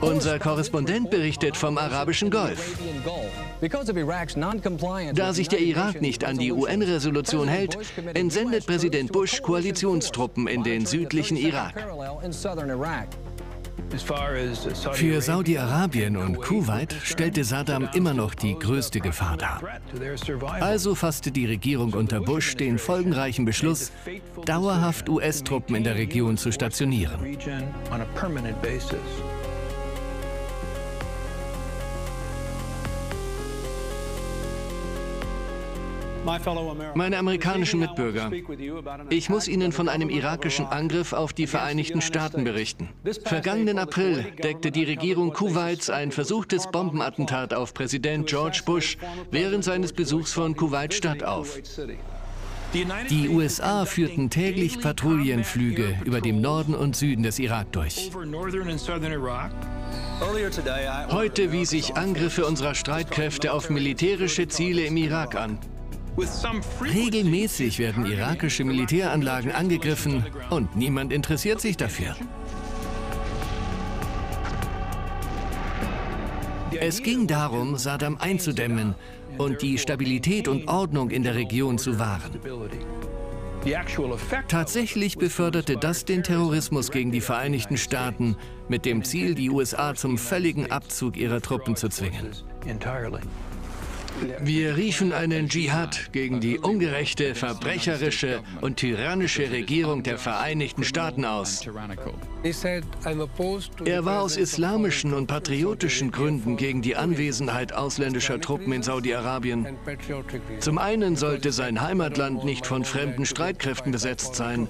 Unser Korrespondent berichtet vom arabischen Golf. Da sich der Irak nicht an die UN-Resolution hält, entsendet Präsident Bush Koalitionstruppen in den südlichen Irak. Für Saudi-Arabien und Kuwait stellte Saddam immer noch die größte Gefahr dar. Also fasste die Regierung unter Bush den folgenreichen Beschluss, dauerhaft US-Truppen in der Region zu stationieren. Meine amerikanischen Mitbürger, ich muss Ihnen von einem irakischen Angriff auf die Vereinigten Staaten berichten. Vergangenen April deckte die Regierung Kuwaits ein versuchtes Bombenattentat auf Präsident George Bush während seines Besuchs von Kuwait-Stadt auf. Die USA führten täglich Patrouillenflüge über dem Norden und Süden des Irak durch. Heute wies ich Angriffe unserer Streitkräfte auf militärische Ziele im Irak an. Regelmäßig werden irakische Militäranlagen angegriffen und niemand interessiert sich dafür. Es ging darum, Saddam einzudämmen und die Stabilität und Ordnung in der Region zu wahren. Tatsächlich beförderte das den Terrorismus gegen die Vereinigten Staaten mit dem Ziel, die USA zum völligen Abzug ihrer Truppen zu zwingen. Wir riefen einen Dschihad gegen die ungerechte, verbrecherische und tyrannische Regierung der Vereinigten Staaten aus. Er war aus islamischen und patriotischen Gründen gegen die Anwesenheit ausländischer Truppen in Saudi-Arabien. Zum einen sollte sein Heimatland nicht von fremden Streitkräften besetzt sein.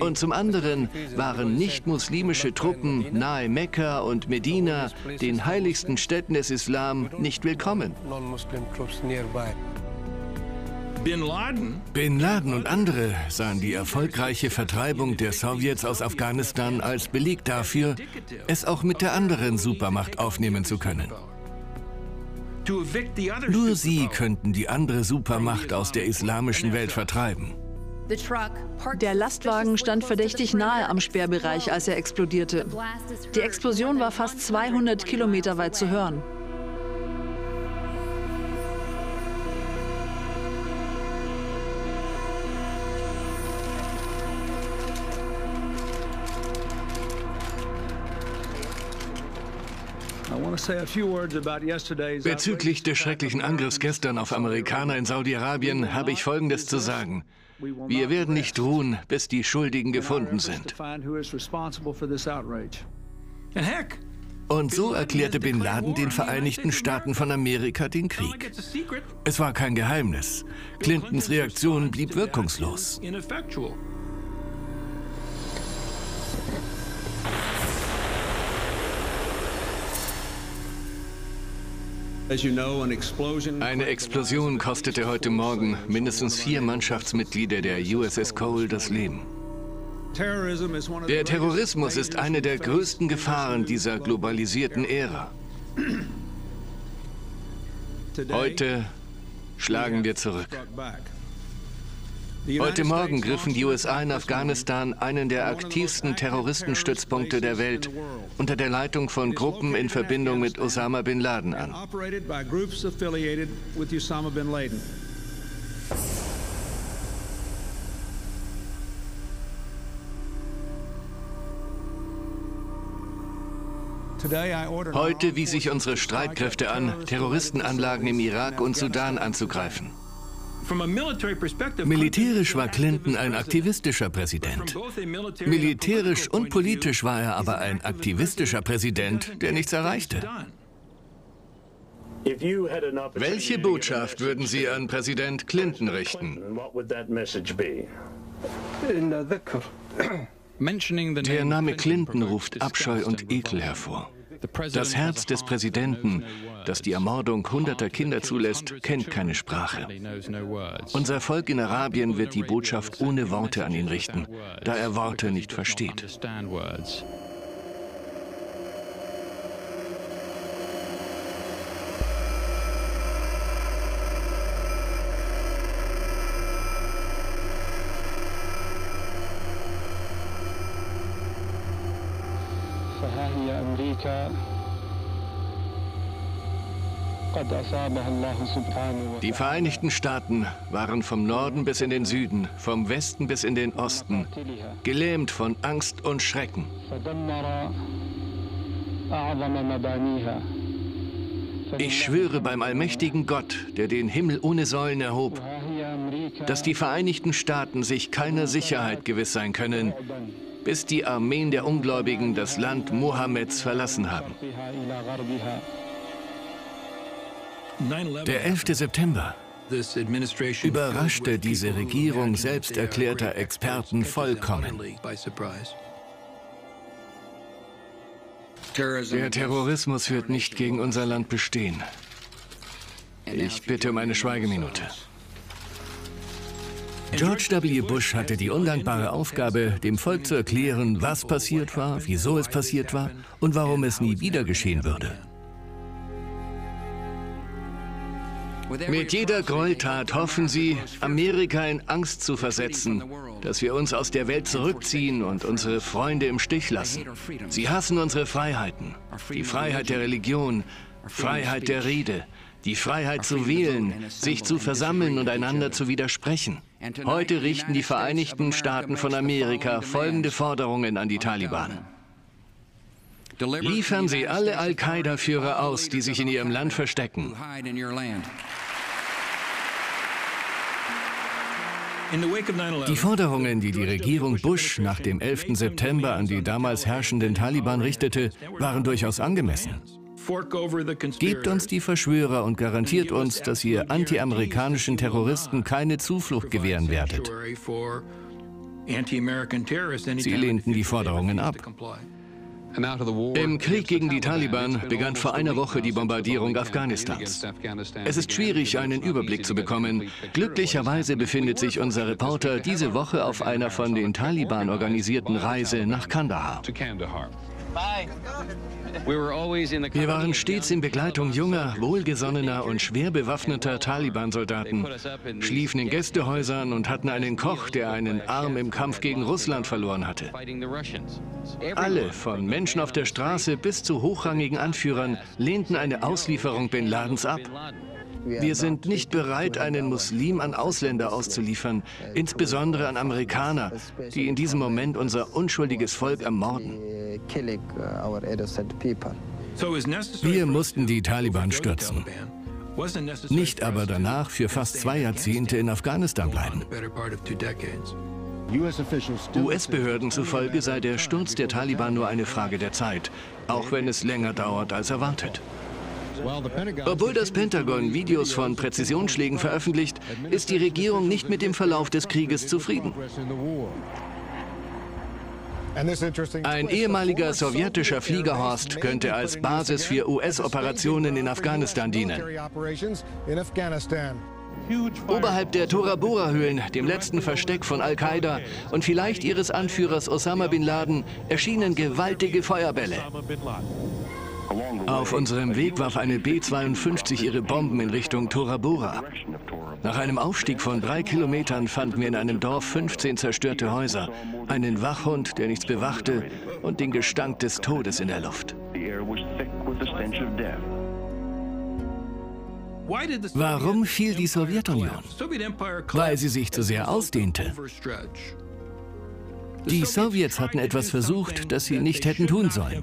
Und zum anderen waren nicht-muslimische Truppen nahe Mekka und Medina, den heiligsten Städten des Islam, nicht willkommen. Bin Laden und andere sahen die erfolgreiche Vertreibung der Sowjets aus Afghanistan als Beleg dafür, es auch mit der anderen Supermacht aufnehmen zu können. Nur sie könnten die andere Supermacht aus der islamischen Welt vertreiben. Der Lastwagen stand verdächtig nahe am Sperrbereich, als er explodierte. Die Explosion war fast 200 Kilometer weit zu hören. Bezüglich des schrecklichen Angriffs gestern auf Amerikaner in Saudi-Arabien habe ich Folgendes zu sagen. Wir werden nicht ruhen, bis die Schuldigen gefunden sind. Und so erklärte Bin Laden den Vereinigten Staaten von Amerika den Krieg. Es war kein Geheimnis. Clintons Reaktion blieb wirkungslos. Eine Explosion kostete heute Morgen mindestens vier Mannschaftsmitglieder der USS Cole das Leben. Der Terrorismus ist eine der größten Gefahren dieser globalisierten Ära. Heute schlagen wir zurück. Heute Morgen griffen die USA in Afghanistan einen der aktivsten Terroristenstützpunkte der Welt unter der Leitung von Gruppen in Verbindung mit Osama bin Laden an. Heute wies ich unsere Streitkräfte an, Terroristenanlagen im Irak und Sudan anzugreifen. Militärisch war Clinton ein aktivistischer Präsident. Militärisch und politisch war er aber ein aktivistischer Präsident, der nichts erreichte. Welche Botschaft würden Sie an Präsident Clinton richten? Der Name Clinton ruft Abscheu und Ekel hervor. Das Herz des Präsidenten, das die Ermordung hunderter Kinder zulässt, kennt keine Sprache. Unser Volk in Arabien wird die Botschaft ohne Worte an ihn richten, da er Worte nicht versteht. Die Vereinigten Staaten waren vom Norden bis in den Süden, vom Westen bis in den Osten, gelähmt von Angst und Schrecken. Ich schwöre beim allmächtigen Gott, der den Himmel ohne Säulen erhob, dass die Vereinigten Staaten sich keiner Sicherheit gewiss sein können, bis die Armeen der Ungläubigen das Land Mohammeds verlassen haben. Der 11. September überraschte diese Regierung selbsterklärter Experten vollkommen. Der Terrorismus wird nicht gegen unser Land bestehen. Ich bitte um eine Schweigeminute. George W. Bush hatte die undankbare Aufgabe, dem Volk zu erklären, was passiert war, wieso es passiert war und warum es nie wieder geschehen würde. Mit jeder Gräueltat hoffen sie, Amerika in Angst zu versetzen, dass wir uns aus der Welt zurückziehen und unsere Freunde im Stich lassen. Sie hassen unsere Freiheiten, die Freiheit der Religion, Freiheit der Rede, die Freiheit zu wählen, sich zu versammeln und einander zu widersprechen. Heute richten die Vereinigten Staaten von Amerika folgende Forderungen an die Taliban. Liefern Sie alle Al-Qaida-Führer aus, die sich in Ihrem Land verstecken. Die Forderungen, die die Regierung Bush nach dem 11. September an die damals herrschenden Taliban richtete, waren durchaus angemessen. Gebt uns die Verschwörer und garantiert uns, dass ihr antiamerikanischen Terroristen keine Zuflucht gewähren werdet. Sie lehnten die Forderungen ab. Im Krieg gegen die Taliban begann vor einer Woche die Bombardierung Afghanistans. Es ist schwierig, einen Überblick zu bekommen. Glücklicherweise befindet sich unser Reporter diese Woche auf einer von den Taliban organisierten Reise nach Kandahar. Wir waren stets in Begleitung junger, wohlgesonnener und schwer bewaffneter Taliban-Soldaten, schliefen in Gästehäusern und hatten einen Koch, der einen Arm im Kampf gegen Russland verloren hatte. Alle, von Menschen auf der Straße bis zu hochrangigen Anführern, lehnten eine Auslieferung Bin Ladens ab. Wir sind nicht bereit, einen Muslim an Ausländer auszuliefern, insbesondere an Amerikaner, die in diesem Moment unser unschuldiges Volk ermorden. Wir mussten die Taliban stürzen. Nicht aber danach für fast zwei Jahrzehnte in Afghanistan bleiben. US-Behörden zufolge sei der Sturz der Taliban nur eine Frage der Zeit, auch wenn es länger dauert als erwartet. Obwohl das Pentagon Videos von Präzisionsschlägen veröffentlicht, ist die Regierung nicht mit dem Verlauf des Krieges zufrieden. Ein ehemaliger sowjetischer Fliegerhorst könnte als Basis für US-Operationen in Afghanistan dienen. Oberhalb der Tora Bora-Höhlen, dem letzten Versteck von Al-Qaida und vielleicht ihres Anführers Osama bin Laden, erschienen gewaltige Feuerbälle. Auf unserem Weg warf eine B-52 ihre Bomben in Richtung Tora Bora. Nach einem Aufstieg von drei Kilometern fanden wir in einem Dorf 15 zerstörte Häuser, einen Wachhund, der nichts bewachte und den Gestank des Todes in der Luft. Warum fiel die Sowjetunion? Weil sie sich zu sehr ausdehnte. Die Sowjets hatten etwas versucht, das sie nicht hätten tun sollen.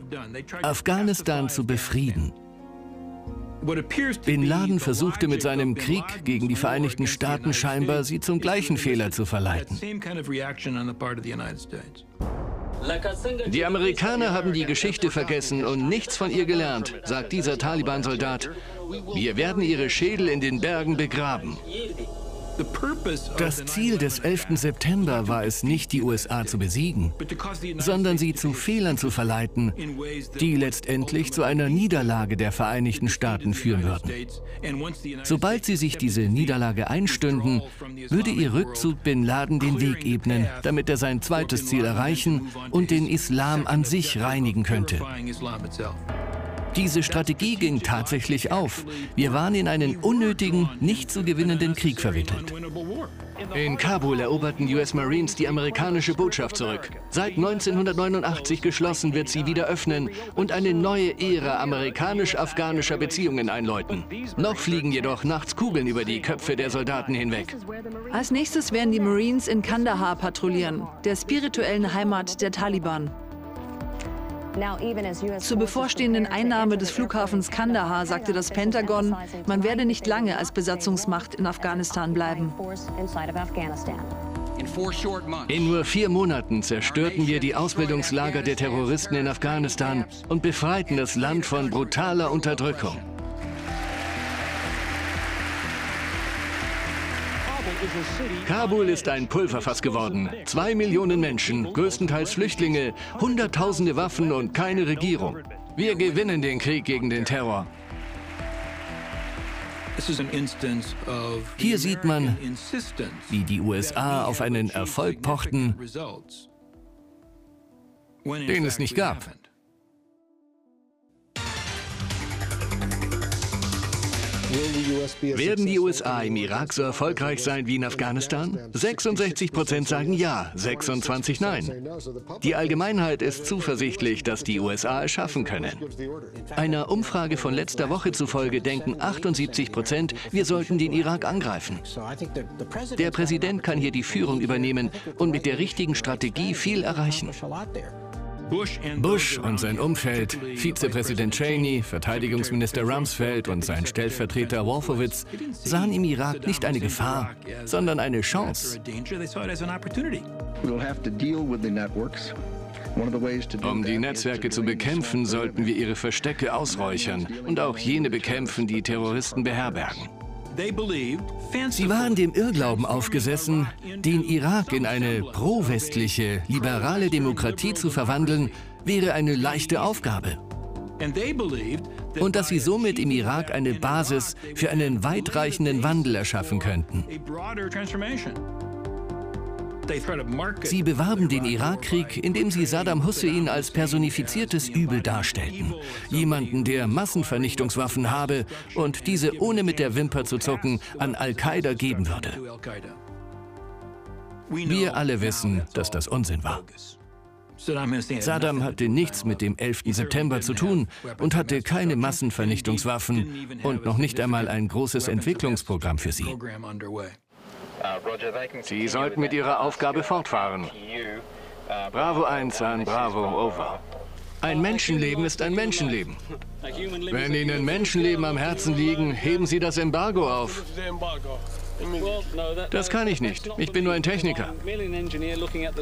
Afghanistan zu befrieden. Bin Laden versuchte mit seinem Krieg gegen die Vereinigten Staaten scheinbar, sie zum gleichen Fehler zu verleiten. Die Amerikaner haben die Geschichte vergessen und nichts von ihr gelernt, sagt dieser Taliban-Soldat. Wir werden ihre Schädel in den Bergen begraben. Das Ziel des 11. September war es nicht, die USA zu besiegen, sondern sie zu Fehlern zu verleiten, die letztendlich zu einer Niederlage der Vereinigten Staaten führen würden. Sobald sie sich diese Niederlage einstünden, würde ihr Rückzug Bin Laden den Weg ebnen, damit er sein zweites Ziel erreichen und den Islam an sich reinigen könnte. Diese Strategie ging tatsächlich auf. Wir waren in einen unnötigen, nicht zu gewinnenden Krieg verwickelt. In Kabul eroberten US Marines die amerikanische Botschaft zurück. Seit 1989 geschlossen wird sie wieder öffnen und eine neue Ära amerikanisch-afghanischer Beziehungen einläuten. Noch fliegen jedoch nachts Kugeln über die Köpfe der Soldaten hinweg. Als nächstes werden die Marines in Kandahar patrouillieren, der spirituellen Heimat der Taliban. Zur bevorstehenden Einnahme des Flughafens Kandahar sagte das Pentagon, man werde nicht lange als Besatzungsmacht in Afghanistan bleiben. In nur vier Monaten zerstörten wir die Ausbildungslager der Terroristen in Afghanistan und befreiten das Land von brutaler Unterdrückung. Kabul ist ein Pulverfass geworden. Zwei Millionen Menschen, größtenteils Flüchtlinge, hunderttausende Waffen und keine Regierung. Wir gewinnen den Krieg gegen den Terror. Hier sieht man, wie die USA auf einen Erfolg pochten, den es nicht gab. Werden die USA im Irak so erfolgreich sein wie in Afghanistan? 66 Prozent sagen ja, 26 nein. Die Allgemeinheit ist zuversichtlich, dass die USA es schaffen können. Einer Umfrage von letzter Woche zufolge denken 78 Prozent, wir sollten den Irak angreifen. Der Präsident kann hier die Führung übernehmen und mit der richtigen Strategie viel erreichen. Bush und sein Umfeld, Vizepräsident Cheney, Verteidigungsminister Rumsfeld und sein Stellvertreter Wolfowitz sahen im Irak nicht eine Gefahr, sondern eine Chance. Um die Netzwerke zu bekämpfen, sollten wir ihre Verstecke ausräuchern und auch jene bekämpfen, die Terroristen beherbergen. Sie waren dem Irrglauben aufgesessen, den Irak in eine pro-westliche, liberale Demokratie zu verwandeln, wäre eine leichte Aufgabe. Und dass sie somit im Irak eine Basis für einen weitreichenden Wandel erschaffen könnten. Sie bewarben den Irakkrieg, indem sie Saddam Hussein als personifiziertes Übel darstellten. Jemanden, der Massenvernichtungswaffen habe und diese ohne mit der Wimper zu zucken an Al-Qaida geben würde. Wir alle wissen, dass das Unsinn war. Saddam hatte nichts mit dem 11. September zu tun und hatte keine Massenvernichtungswaffen und noch nicht einmal ein großes Entwicklungsprogramm für sie. Sie sollten mit Ihrer Aufgabe fortfahren. Bravo 1 an Bravo, over. Ein Menschenleben ist ein Menschenleben. Wenn Ihnen Menschenleben am Herzen liegen, heben Sie das Embargo auf. Das kann ich nicht. Ich bin nur ein Techniker.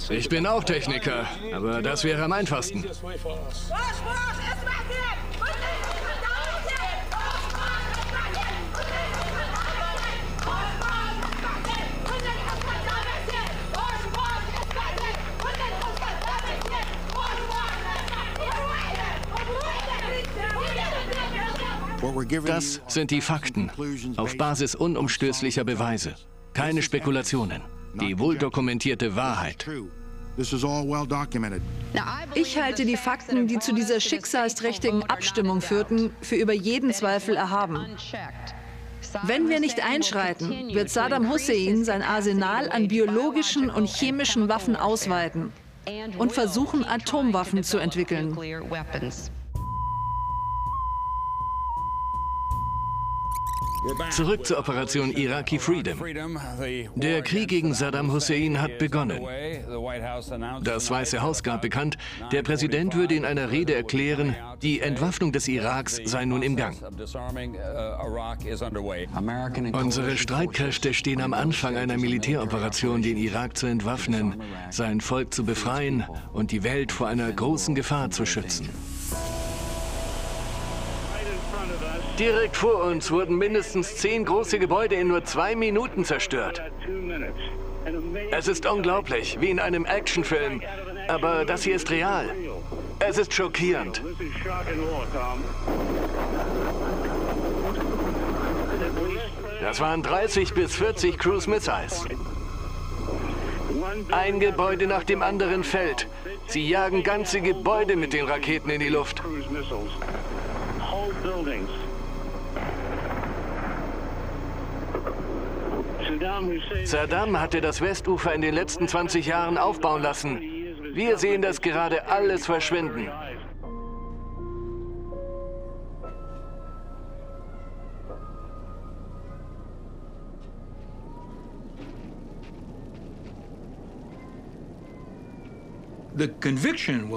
Ich bin auch Techniker, aber das wäre am einfachsten. Das sind die Fakten auf Basis unumstößlicher Beweise. Keine Spekulationen. Die wohldokumentierte Wahrheit. Ich halte die Fakten, die zu dieser schicksalsträchtigen Abstimmung führten, für über jeden Zweifel erhaben. Wenn wir nicht einschreiten, wird Saddam Hussein sein Arsenal an biologischen und chemischen Waffen ausweiten und versuchen, Atomwaffen zu entwickeln. Zurück zur Operation Iraqi Freedom. Der Krieg gegen Saddam Hussein hat begonnen. Das Weiße Haus gab bekannt, der Präsident würde in einer Rede erklären, die Entwaffnung des Iraks sei nun im Gang. Unsere Streitkräfte stehen am Anfang einer Militäroperation, den Irak zu entwaffnen, sein Volk zu befreien und die Welt vor einer großen Gefahr zu schützen. Direkt vor uns wurden mindestens zehn große Gebäude in nur zwei Minuten zerstört. Es ist unglaublich, wie in einem Actionfilm. Aber das hier ist real. Es ist schockierend. Das waren 30 bis 40 Cruise Missiles. Ein Gebäude nach dem anderen fällt. Sie jagen ganze Gebäude mit den Raketen in die Luft. Saddam hatte das Westufer in den letzten 20 Jahren aufbauen lassen. Wir sehen das gerade alles verschwinden.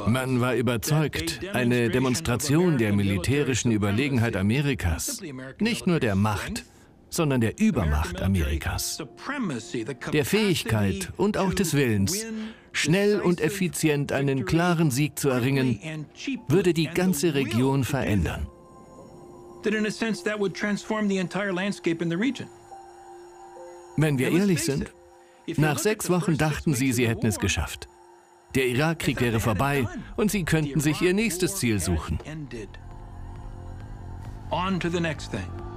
Man war überzeugt, eine Demonstration der militärischen Überlegenheit Amerikas, nicht nur der Macht, sondern der Übermacht Amerikas, der Fähigkeit und auch des Willens, schnell und effizient einen klaren Sieg zu erringen, würde die ganze Region verändern. Wenn wir ehrlich sind, nach sechs Wochen dachten sie, sie hätten es geschafft. Der Irakkrieg wäre vorbei und sie könnten sich ihr nächstes Ziel suchen. On to the next thing.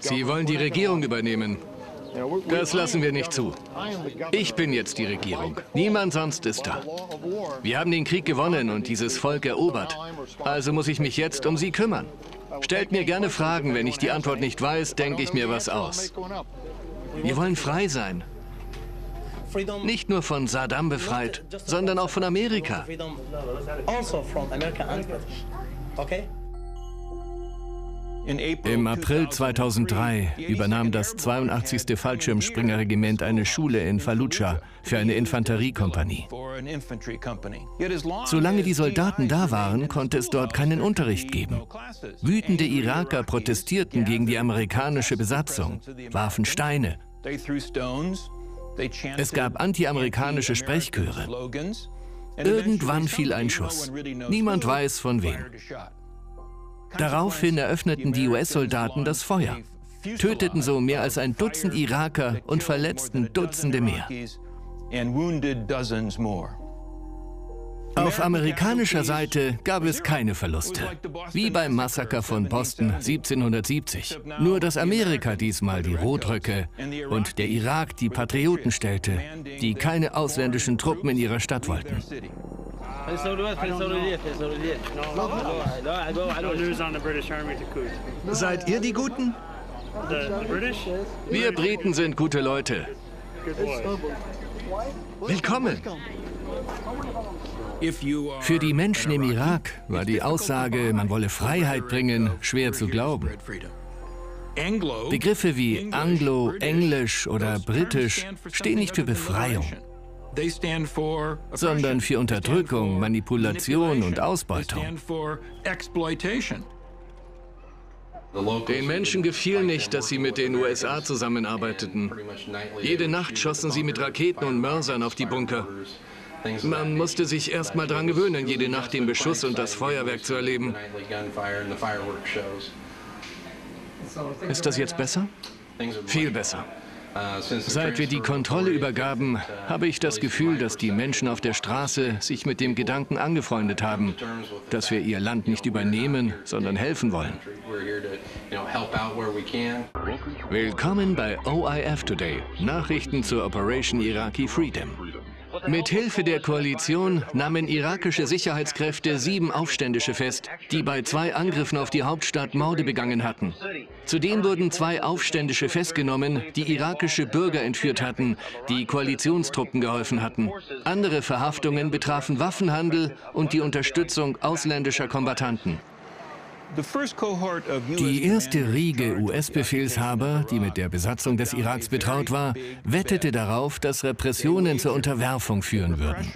Sie wollen die Regierung übernehmen. Das lassen wir nicht zu. Ich bin jetzt die Regierung. Niemand sonst ist da. Wir haben den Krieg gewonnen und dieses Volk erobert. Also muss ich mich jetzt um sie kümmern. Stellt mir gerne Fragen. Wenn ich die Antwort nicht weiß, denke ich mir was aus. Wir wollen frei sein. Nicht nur von Saddam befreit, sondern auch von Amerika. Okay? Im April 2003 übernahm das 82. Fallschirmspringerregiment eine Schule in Fallujah für eine Infanteriekompanie. Solange die Soldaten da waren, konnte es dort keinen Unterricht geben. Wütende Iraker protestierten gegen die amerikanische Besatzung, warfen Steine. Es gab antiamerikanische Sprechchöre. Irgendwann fiel ein Schuss. Niemand weiß von wem. Daraufhin eröffneten die US-Soldaten das Feuer, töteten so mehr als ein Dutzend Iraker und verletzten Dutzende mehr. Auf amerikanischer Seite gab es keine Verluste, wie beim Massaker von Boston 1770. Nur dass Amerika diesmal die Rotröcke und der Irak die Patrioten stellte, die keine ausländischen Truppen in ihrer Stadt wollten. Seid ihr die Guten? Wir Briten sind gute Leute. Willkommen. Für die Menschen im Irak war die Aussage, man wolle Freiheit bringen, schwer zu glauben. Begriffe wie Anglo, Englisch oder Britisch stehen nicht für Befreiung sondern für Unterdrückung, Manipulation und Ausbeutung. Den Menschen gefiel nicht, dass sie mit den USA zusammenarbeiteten. Jede Nacht schossen sie mit Raketen und Mörsern auf die Bunker. Man musste sich erst mal daran gewöhnen, jede Nacht den Beschuss und das Feuerwerk zu erleben. Ist das jetzt besser? Viel besser. Seit wir die Kontrolle übergaben, habe ich das Gefühl, dass die Menschen auf der Straße sich mit dem Gedanken angefreundet haben, dass wir ihr Land nicht übernehmen, sondern helfen wollen. Willkommen bei OIF Today, Nachrichten zur Operation Iraqi Freedom. Mit Hilfe der Koalition nahmen irakische Sicherheitskräfte sieben Aufständische fest, die bei zwei Angriffen auf die Hauptstadt Morde begangen hatten. Zudem wurden zwei Aufständische festgenommen, die irakische Bürger entführt hatten, die Koalitionstruppen geholfen hatten. Andere Verhaftungen betrafen Waffenhandel und die Unterstützung ausländischer Kombattanten. Die erste Riege US-Befehlshaber, die mit der Besatzung des Iraks betraut war, wettete darauf, dass Repressionen zur Unterwerfung führen würden.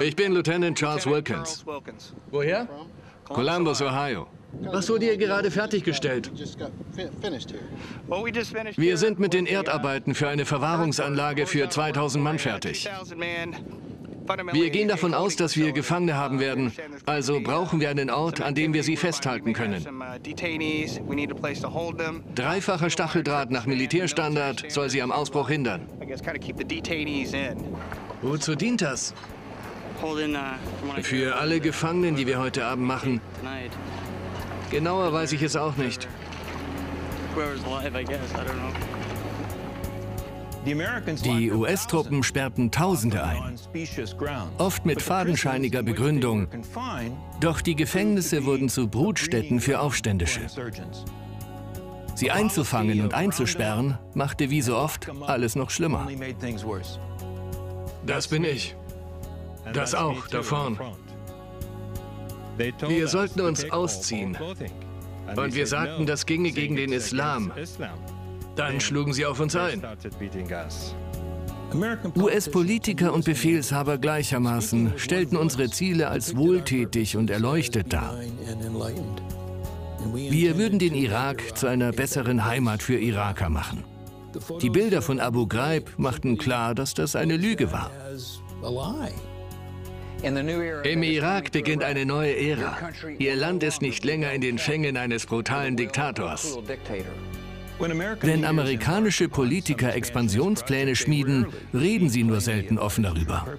Ich bin Lieutenant Charles Wilkins. Woher? Columbus, Ohio. Was wurde hier gerade fertiggestellt? Wir sind mit den Erdarbeiten für eine Verwahrungsanlage für 2000 Mann fertig. Wir gehen davon aus, dass wir Gefangene haben werden. Also brauchen wir einen Ort, an dem wir sie festhalten können. Dreifacher Stacheldraht nach Militärstandard soll sie am Ausbruch hindern. Wozu dient das? Für alle Gefangenen, die wir heute Abend machen. Genauer weiß ich es auch nicht. Die US-Truppen sperrten Tausende ein, oft mit fadenscheiniger Begründung. Doch die Gefängnisse wurden zu Brutstätten für Aufständische. Sie einzufangen und einzusperren, machte wie so oft alles noch schlimmer. Das bin ich. Das auch, da vorn. Wir sollten uns ausziehen. Und wir sagten, das ginge gegen den Islam. Dann schlugen sie auf uns ein. US-Politiker und Befehlshaber gleichermaßen stellten unsere Ziele als wohltätig und erleuchtet dar. Wir würden den Irak zu einer besseren Heimat für Iraker machen. Die Bilder von Abu Ghraib machten klar, dass das eine Lüge war. Im Irak beginnt eine neue Ära. Ihr Land ist nicht länger in den Fängen eines brutalen Diktators. Wenn amerikanische Politiker Expansionspläne schmieden, reden sie nur selten offen darüber.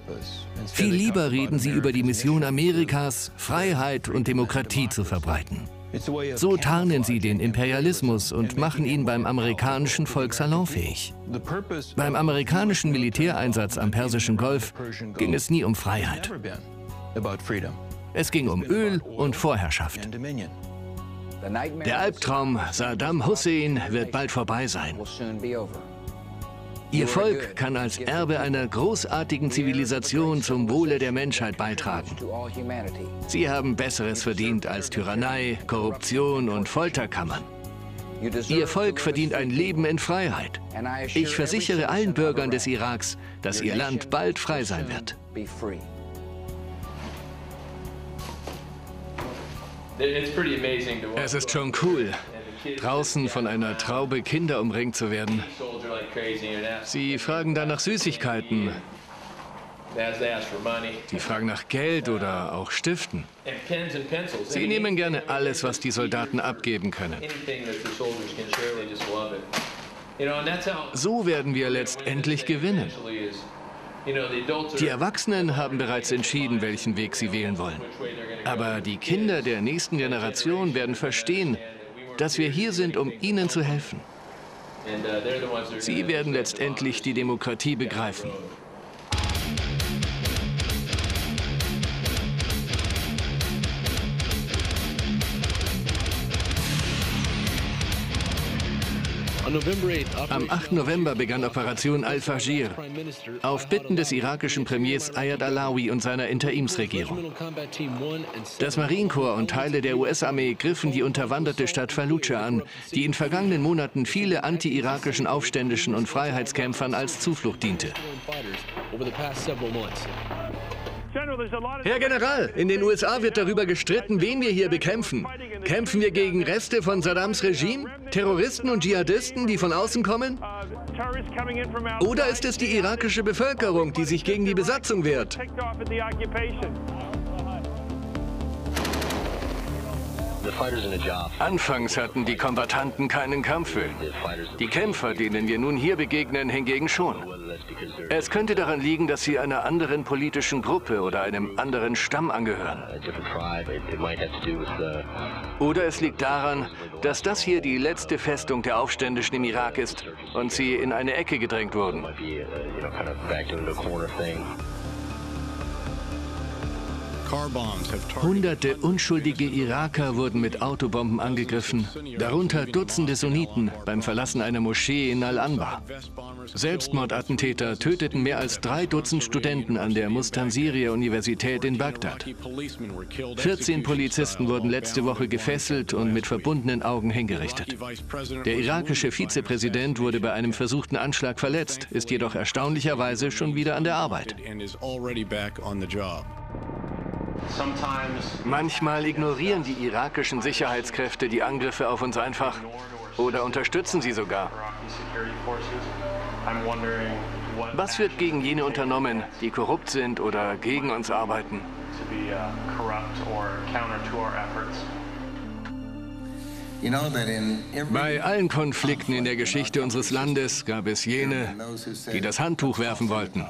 Viel lieber reden sie über die Mission Amerikas, Freiheit und Demokratie zu verbreiten. So tarnen sie den Imperialismus und machen ihn beim amerikanischen Volk salonfähig. Beim amerikanischen Militäreinsatz am Persischen Golf ging es nie um Freiheit. Es ging um Öl und Vorherrschaft. Der Albtraum Saddam Hussein wird bald vorbei sein. Ihr Volk kann als Erbe einer großartigen Zivilisation zum Wohle der Menschheit beitragen. Sie haben Besseres verdient als Tyrannei, Korruption und Folterkammern. Ihr Volk verdient ein Leben in Freiheit. Ich versichere allen Bürgern des Iraks, dass ihr Land bald frei sein wird. Es ist schon cool, draußen von einer Traube Kinder umringt zu werden. Sie fragen dann nach Süßigkeiten. Sie fragen nach Geld oder auch Stiften. Sie nehmen gerne alles, was die Soldaten abgeben können. So werden wir letztendlich gewinnen. Die Erwachsenen haben bereits entschieden, welchen Weg sie wählen wollen. Aber die Kinder der nächsten Generation werden verstehen, dass wir hier sind, um ihnen zu helfen. Sie werden letztendlich die Demokratie begreifen. Am 8. November begann Operation Al-Fajr auf Bitten des irakischen Premiers Ayad Alawi und seiner Interimsregierung. Das Marinekorps und Teile der US-Armee griffen die unterwanderte Stadt Fallujah an, die in vergangenen Monaten viele anti-irakischen Aufständischen und Freiheitskämpfern als Zuflucht diente. Herr General, in den USA wird darüber gestritten, wen wir hier bekämpfen. Kämpfen wir gegen Reste von Saddams Regime, Terroristen und Dschihadisten, die von außen kommen? Oder ist es die irakische Bevölkerung, die sich gegen die Besatzung wehrt? Anfangs hatten die Kombattanten keinen Kampfwillen. Die Kämpfer, denen wir nun hier begegnen, hingegen schon. Es könnte daran liegen, dass sie einer anderen politischen Gruppe oder einem anderen Stamm angehören. Oder es liegt daran, dass das hier die letzte Festung der Aufständischen im Irak ist und sie in eine Ecke gedrängt wurden. Hunderte unschuldige Iraker wurden mit Autobomben angegriffen, darunter Dutzende Sunniten beim Verlassen einer Moschee in Al-Anbar. Selbstmordattentäter töteten mehr als drei Dutzend Studenten an der Mustansiriya-Universität in Bagdad. 14 Polizisten wurden letzte Woche gefesselt und mit verbundenen Augen hingerichtet. Der irakische Vizepräsident wurde bei einem versuchten Anschlag verletzt, ist jedoch erstaunlicherweise schon wieder an der Arbeit. Manchmal ignorieren die irakischen Sicherheitskräfte die Angriffe auf uns einfach oder unterstützen sie sogar. Was wird gegen jene unternommen, die korrupt sind oder gegen uns arbeiten? Bei allen Konflikten in der Geschichte unseres Landes gab es jene, die das Handtuch werfen wollten.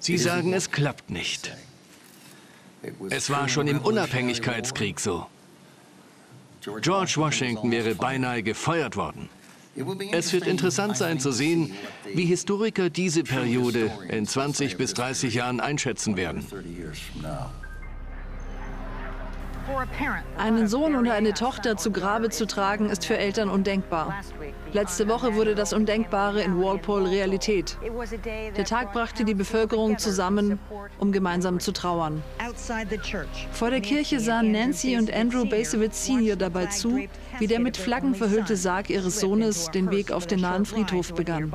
Sie sagen, es klappt nicht. Es war schon im Unabhängigkeitskrieg so. George Washington wäre beinahe gefeuert worden. Es wird interessant sein zu sehen, wie Historiker diese Periode in 20 bis 30 Jahren einschätzen werden. Einen Sohn oder eine Tochter zu Grabe zu tragen, ist für Eltern undenkbar. Letzte Woche wurde das Undenkbare in Walpole Realität. Der Tag brachte die Bevölkerung zusammen, um gemeinsam zu trauern. Vor der Kirche sahen Nancy und Andrew Basewitz Sr. dabei zu, wie der mit Flaggen verhüllte Sarg ihres Sohnes den Weg auf den nahen Friedhof begann.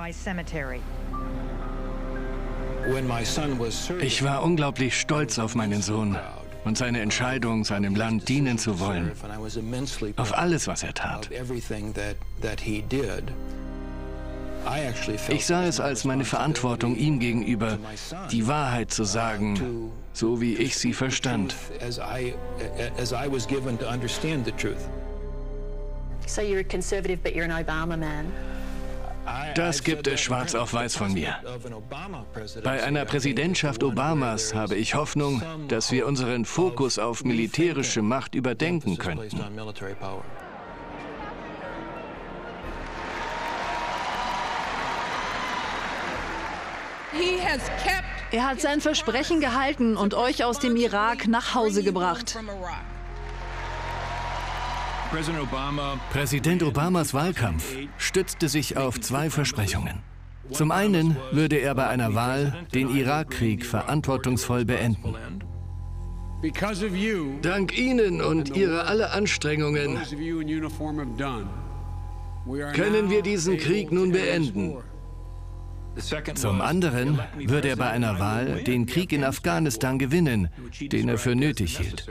Ich war unglaublich stolz auf meinen Sohn und seine Entscheidung, seinem Land dienen zu wollen, auf alles, was er tat. Ich sah es als meine Verantwortung ihm gegenüber, die Wahrheit zu sagen, so wie ich sie verstand. So you're a conservative, but you're an Obama man. Das gibt es schwarz auf weiß von mir. Bei einer Präsidentschaft Obamas habe ich Hoffnung, dass wir unseren Fokus auf militärische Macht überdenken könnten. Er hat sein Versprechen gehalten und euch aus dem Irak nach Hause gebracht. Präsident Obamas Wahlkampf stützte sich auf zwei Versprechungen. Zum einen würde er bei einer Wahl den Irakkrieg verantwortungsvoll beenden. Dank Ihnen und Ihrer aller Anstrengungen können wir diesen Krieg nun beenden. Zum anderen würde er bei einer Wahl den Krieg in Afghanistan gewinnen, den er für nötig hielt.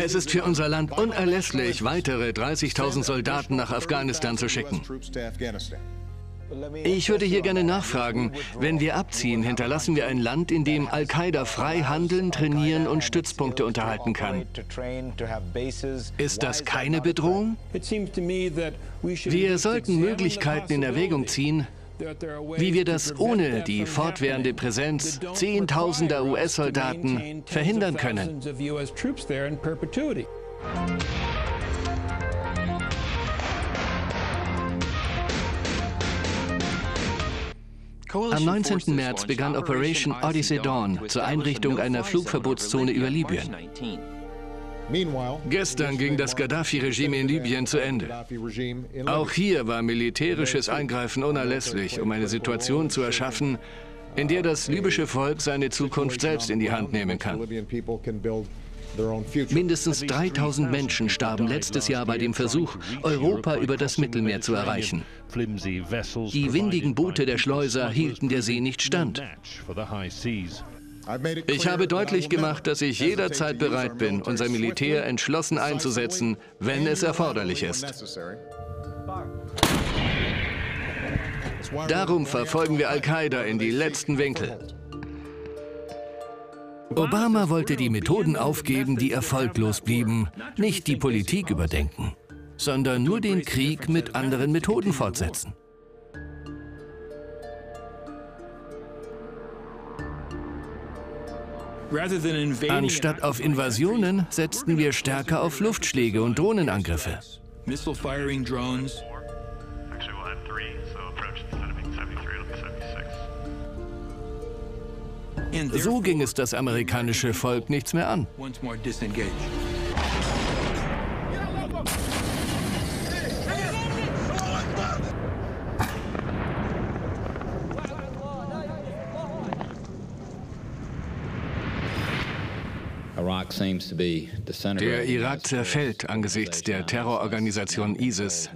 Es ist für unser Land unerlässlich, weitere 30.000 Soldaten nach Afghanistan zu schicken. Ich würde hier gerne nachfragen, wenn wir abziehen, hinterlassen wir ein Land, in dem Al-Qaida frei handeln, trainieren und Stützpunkte unterhalten kann. Ist das keine Bedrohung? Wir sollten Möglichkeiten in Erwägung ziehen, wie wir das ohne die fortwährende Präsenz zehntausender US-Soldaten verhindern können. Am 19. März begann Operation Odyssey Dawn zur Einrichtung einer Flugverbotszone über Libyen. Gestern ging das Gaddafi-Regime in Libyen zu Ende. Auch hier war militärisches Eingreifen unerlässlich, um eine Situation zu erschaffen, in der das libysche Volk seine Zukunft selbst in die Hand nehmen kann. Mindestens 3000 Menschen starben letztes Jahr bei dem Versuch, Europa über das Mittelmeer zu erreichen. Die windigen Boote der Schleuser hielten der See nicht stand. Ich habe deutlich gemacht, dass ich jederzeit bereit bin, unser Militär entschlossen einzusetzen, wenn es erforderlich ist. Darum verfolgen wir Al-Qaida in die letzten Winkel. Obama wollte die Methoden aufgeben, die erfolglos blieben, nicht die Politik überdenken, sondern nur den Krieg mit anderen Methoden fortsetzen. Anstatt auf Invasionen setzten wir stärker auf Luftschläge und Drohnenangriffe. So ging es das amerikanische Volk nichts mehr an. Der Irak zerfällt angesichts der Terrororganisation ISIS,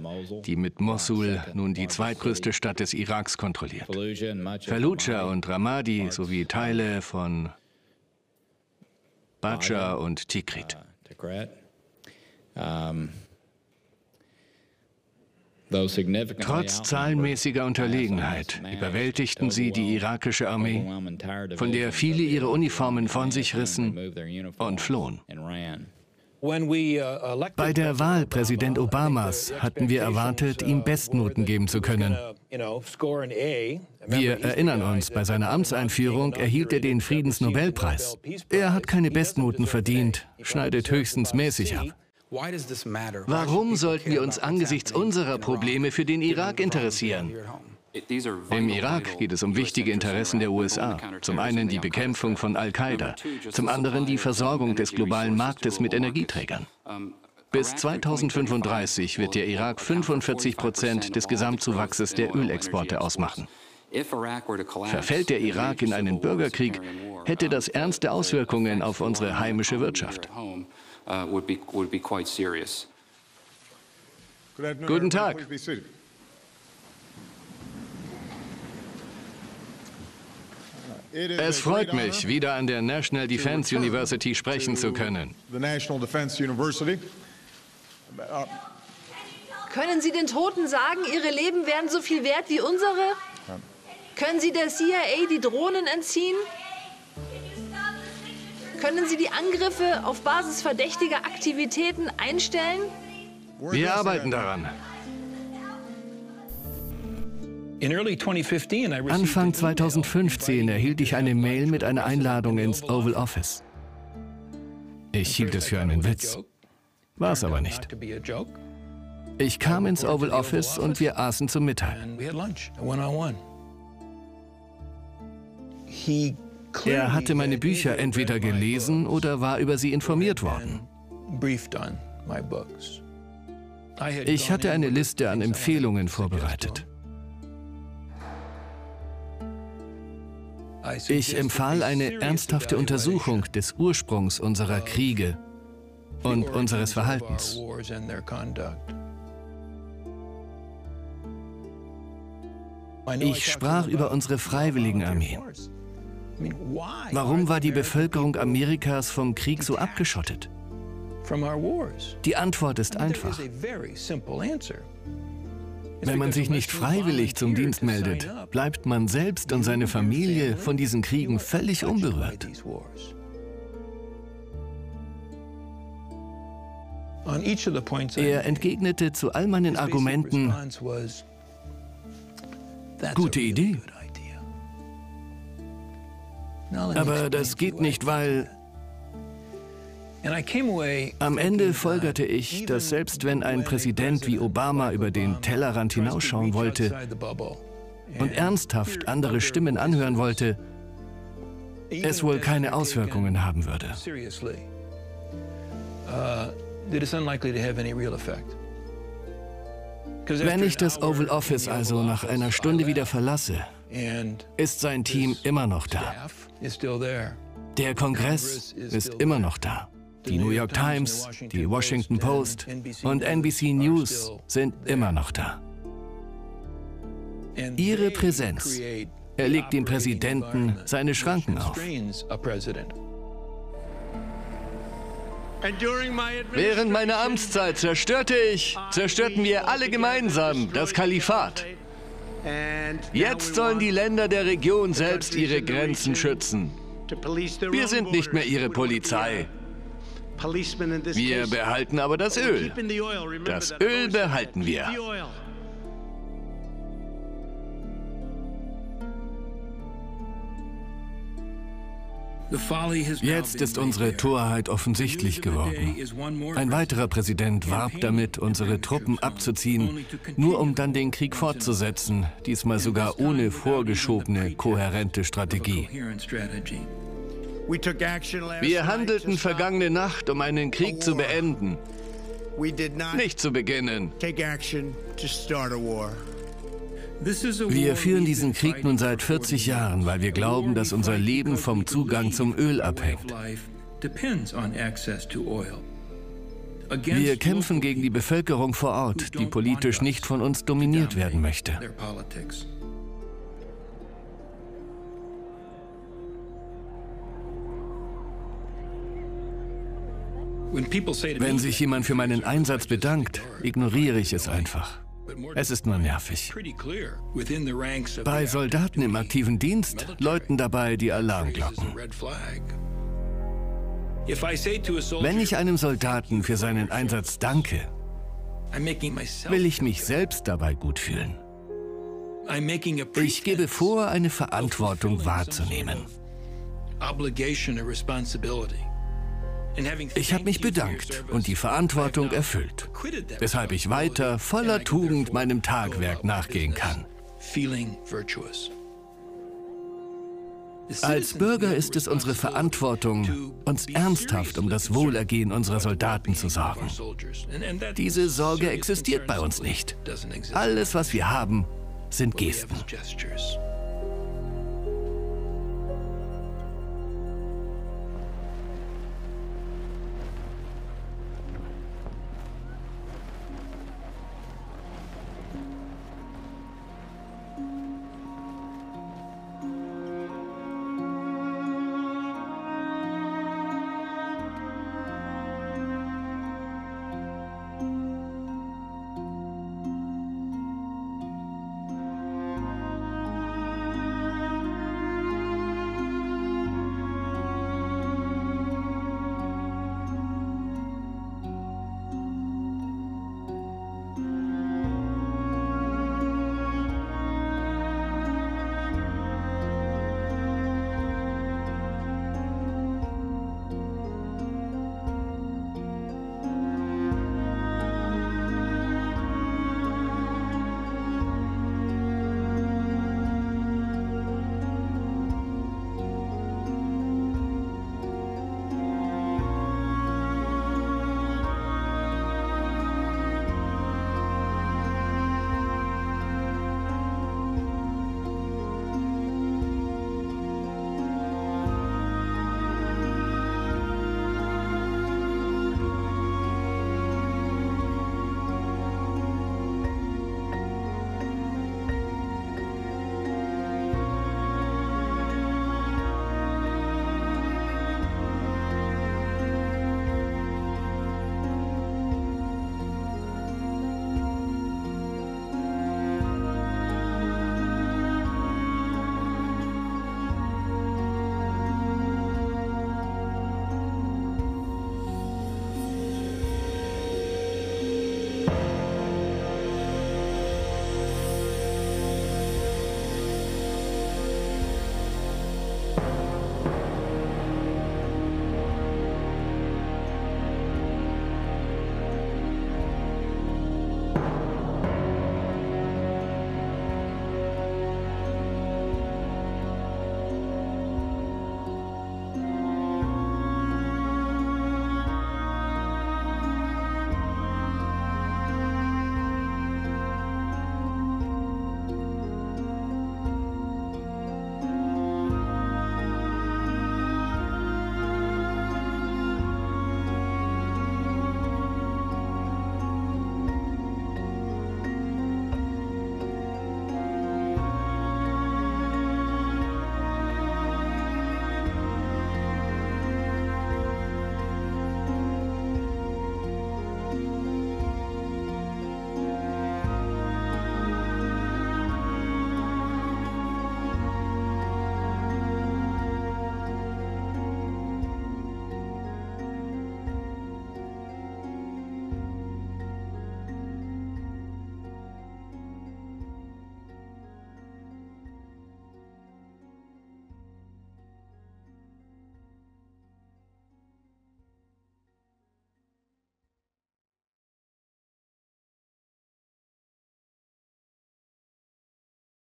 die mit Mosul nun die zweitgrößte Stadt des Iraks kontrolliert. Fallujah und Ramadi sowie Teile von Baja und Tikrit. Trotz zahlenmäßiger Unterlegenheit überwältigten sie die irakische Armee, von der viele ihre Uniformen von sich rissen und flohen. Bei der Wahl Präsident Obamas hatten wir erwartet, ihm Bestnoten geben zu können. Wir erinnern uns, bei seiner Amtseinführung erhielt er den Friedensnobelpreis. Er hat keine Bestnoten verdient, schneidet höchstens mäßig ab. Warum sollten wir uns angesichts unserer Probleme für den Irak interessieren? Im Irak geht es um wichtige Interessen der USA. Zum einen die Bekämpfung von Al-Qaida, zum anderen die Versorgung des globalen Marktes mit Energieträgern. Bis 2035 wird der Irak 45 Prozent des Gesamtzuwachses der Ölexporte ausmachen. Verfällt der Irak in einen Bürgerkrieg, hätte das ernste Auswirkungen auf unsere heimische Wirtschaft. Guten Tag. Es freut mich, wieder an der National Defense University sprechen zu können. Können Sie den Toten sagen, ihre Leben wären so viel wert wie unsere? Können Sie der CIA die Drohnen entziehen? Können Sie die Angriffe auf Basis verdächtiger Aktivitäten einstellen? Wir arbeiten daran. Anfang 2015 erhielt ich eine Mail mit einer Einladung ins Oval Office. Ich hielt es für einen Witz. War es aber nicht. Ich kam ins Oval Office und wir aßen zum Mittag. Er hatte meine Bücher entweder gelesen oder war über sie informiert worden. Ich hatte eine Liste an Empfehlungen vorbereitet. Ich empfahl eine ernsthafte Untersuchung des Ursprungs unserer Kriege und unseres Verhaltens. Ich sprach über unsere Freiwilligenarmeen. Warum war die Bevölkerung Amerikas vom Krieg so abgeschottet? Die Antwort ist einfach. Wenn man sich nicht freiwillig zum Dienst meldet, bleibt man selbst und seine Familie von diesen Kriegen völlig unberührt. Er entgegnete zu all meinen Argumenten, gute Idee. Aber das geht nicht, weil... Am Ende folgerte ich, dass selbst wenn ein Präsident wie Obama über den Tellerrand hinausschauen wollte und ernsthaft andere Stimmen anhören wollte, es wohl keine Auswirkungen haben würde. Wenn ich das Oval Office also nach einer Stunde wieder verlasse, ist sein Team immer noch da. Der Kongress ist immer noch da. Die New York Times, die Washington Post und NBC News sind immer noch da. Ihre Präsenz erlegt dem Präsidenten seine Schranken auf. Während meiner Amtszeit zerstörte ich, zerstörten wir alle gemeinsam das Kalifat. Jetzt sollen die Länder der Region selbst ihre Grenzen schützen. Wir sind nicht mehr ihre Polizei. Wir behalten aber das Öl. Das Öl behalten wir. Jetzt ist unsere Torheit offensichtlich geworden. Ein weiterer Präsident warb damit, unsere Truppen abzuziehen, nur um dann den Krieg fortzusetzen, diesmal sogar ohne vorgeschobene, kohärente Strategie. Wir handelten vergangene Nacht, um einen Krieg zu beenden, nicht zu beginnen. Wir führen diesen Krieg nun seit 40 Jahren, weil wir glauben, dass unser Leben vom Zugang zum Öl abhängt. Wir kämpfen gegen die Bevölkerung vor Ort, die politisch nicht von uns dominiert werden möchte. Wenn sich jemand für meinen Einsatz bedankt, ignoriere ich es einfach. Es ist nur nervig. Bei Soldaten im aktiven Dienst läuten dabei die Alarmglocken. Wenn ich einem Soldaten für seinen Einsatz danke, will ich mich selbst dabei gut fühlen. Ich gebe vor, eine Verantwortung wahrzunehmen. Ich habe mich bedankt und die Verantwortung erfüllt, weshalb ich weiter voller Tugend meinem Tagwerk nachgehen kann. Als Bürger ist es unsere Verantwortung, uns ernsthaft um das Wohlergehen unserer Soldaten zu sorgen. Diese Sorge existiert bei uns nicht. Alles, was wir haben, sind Gesten.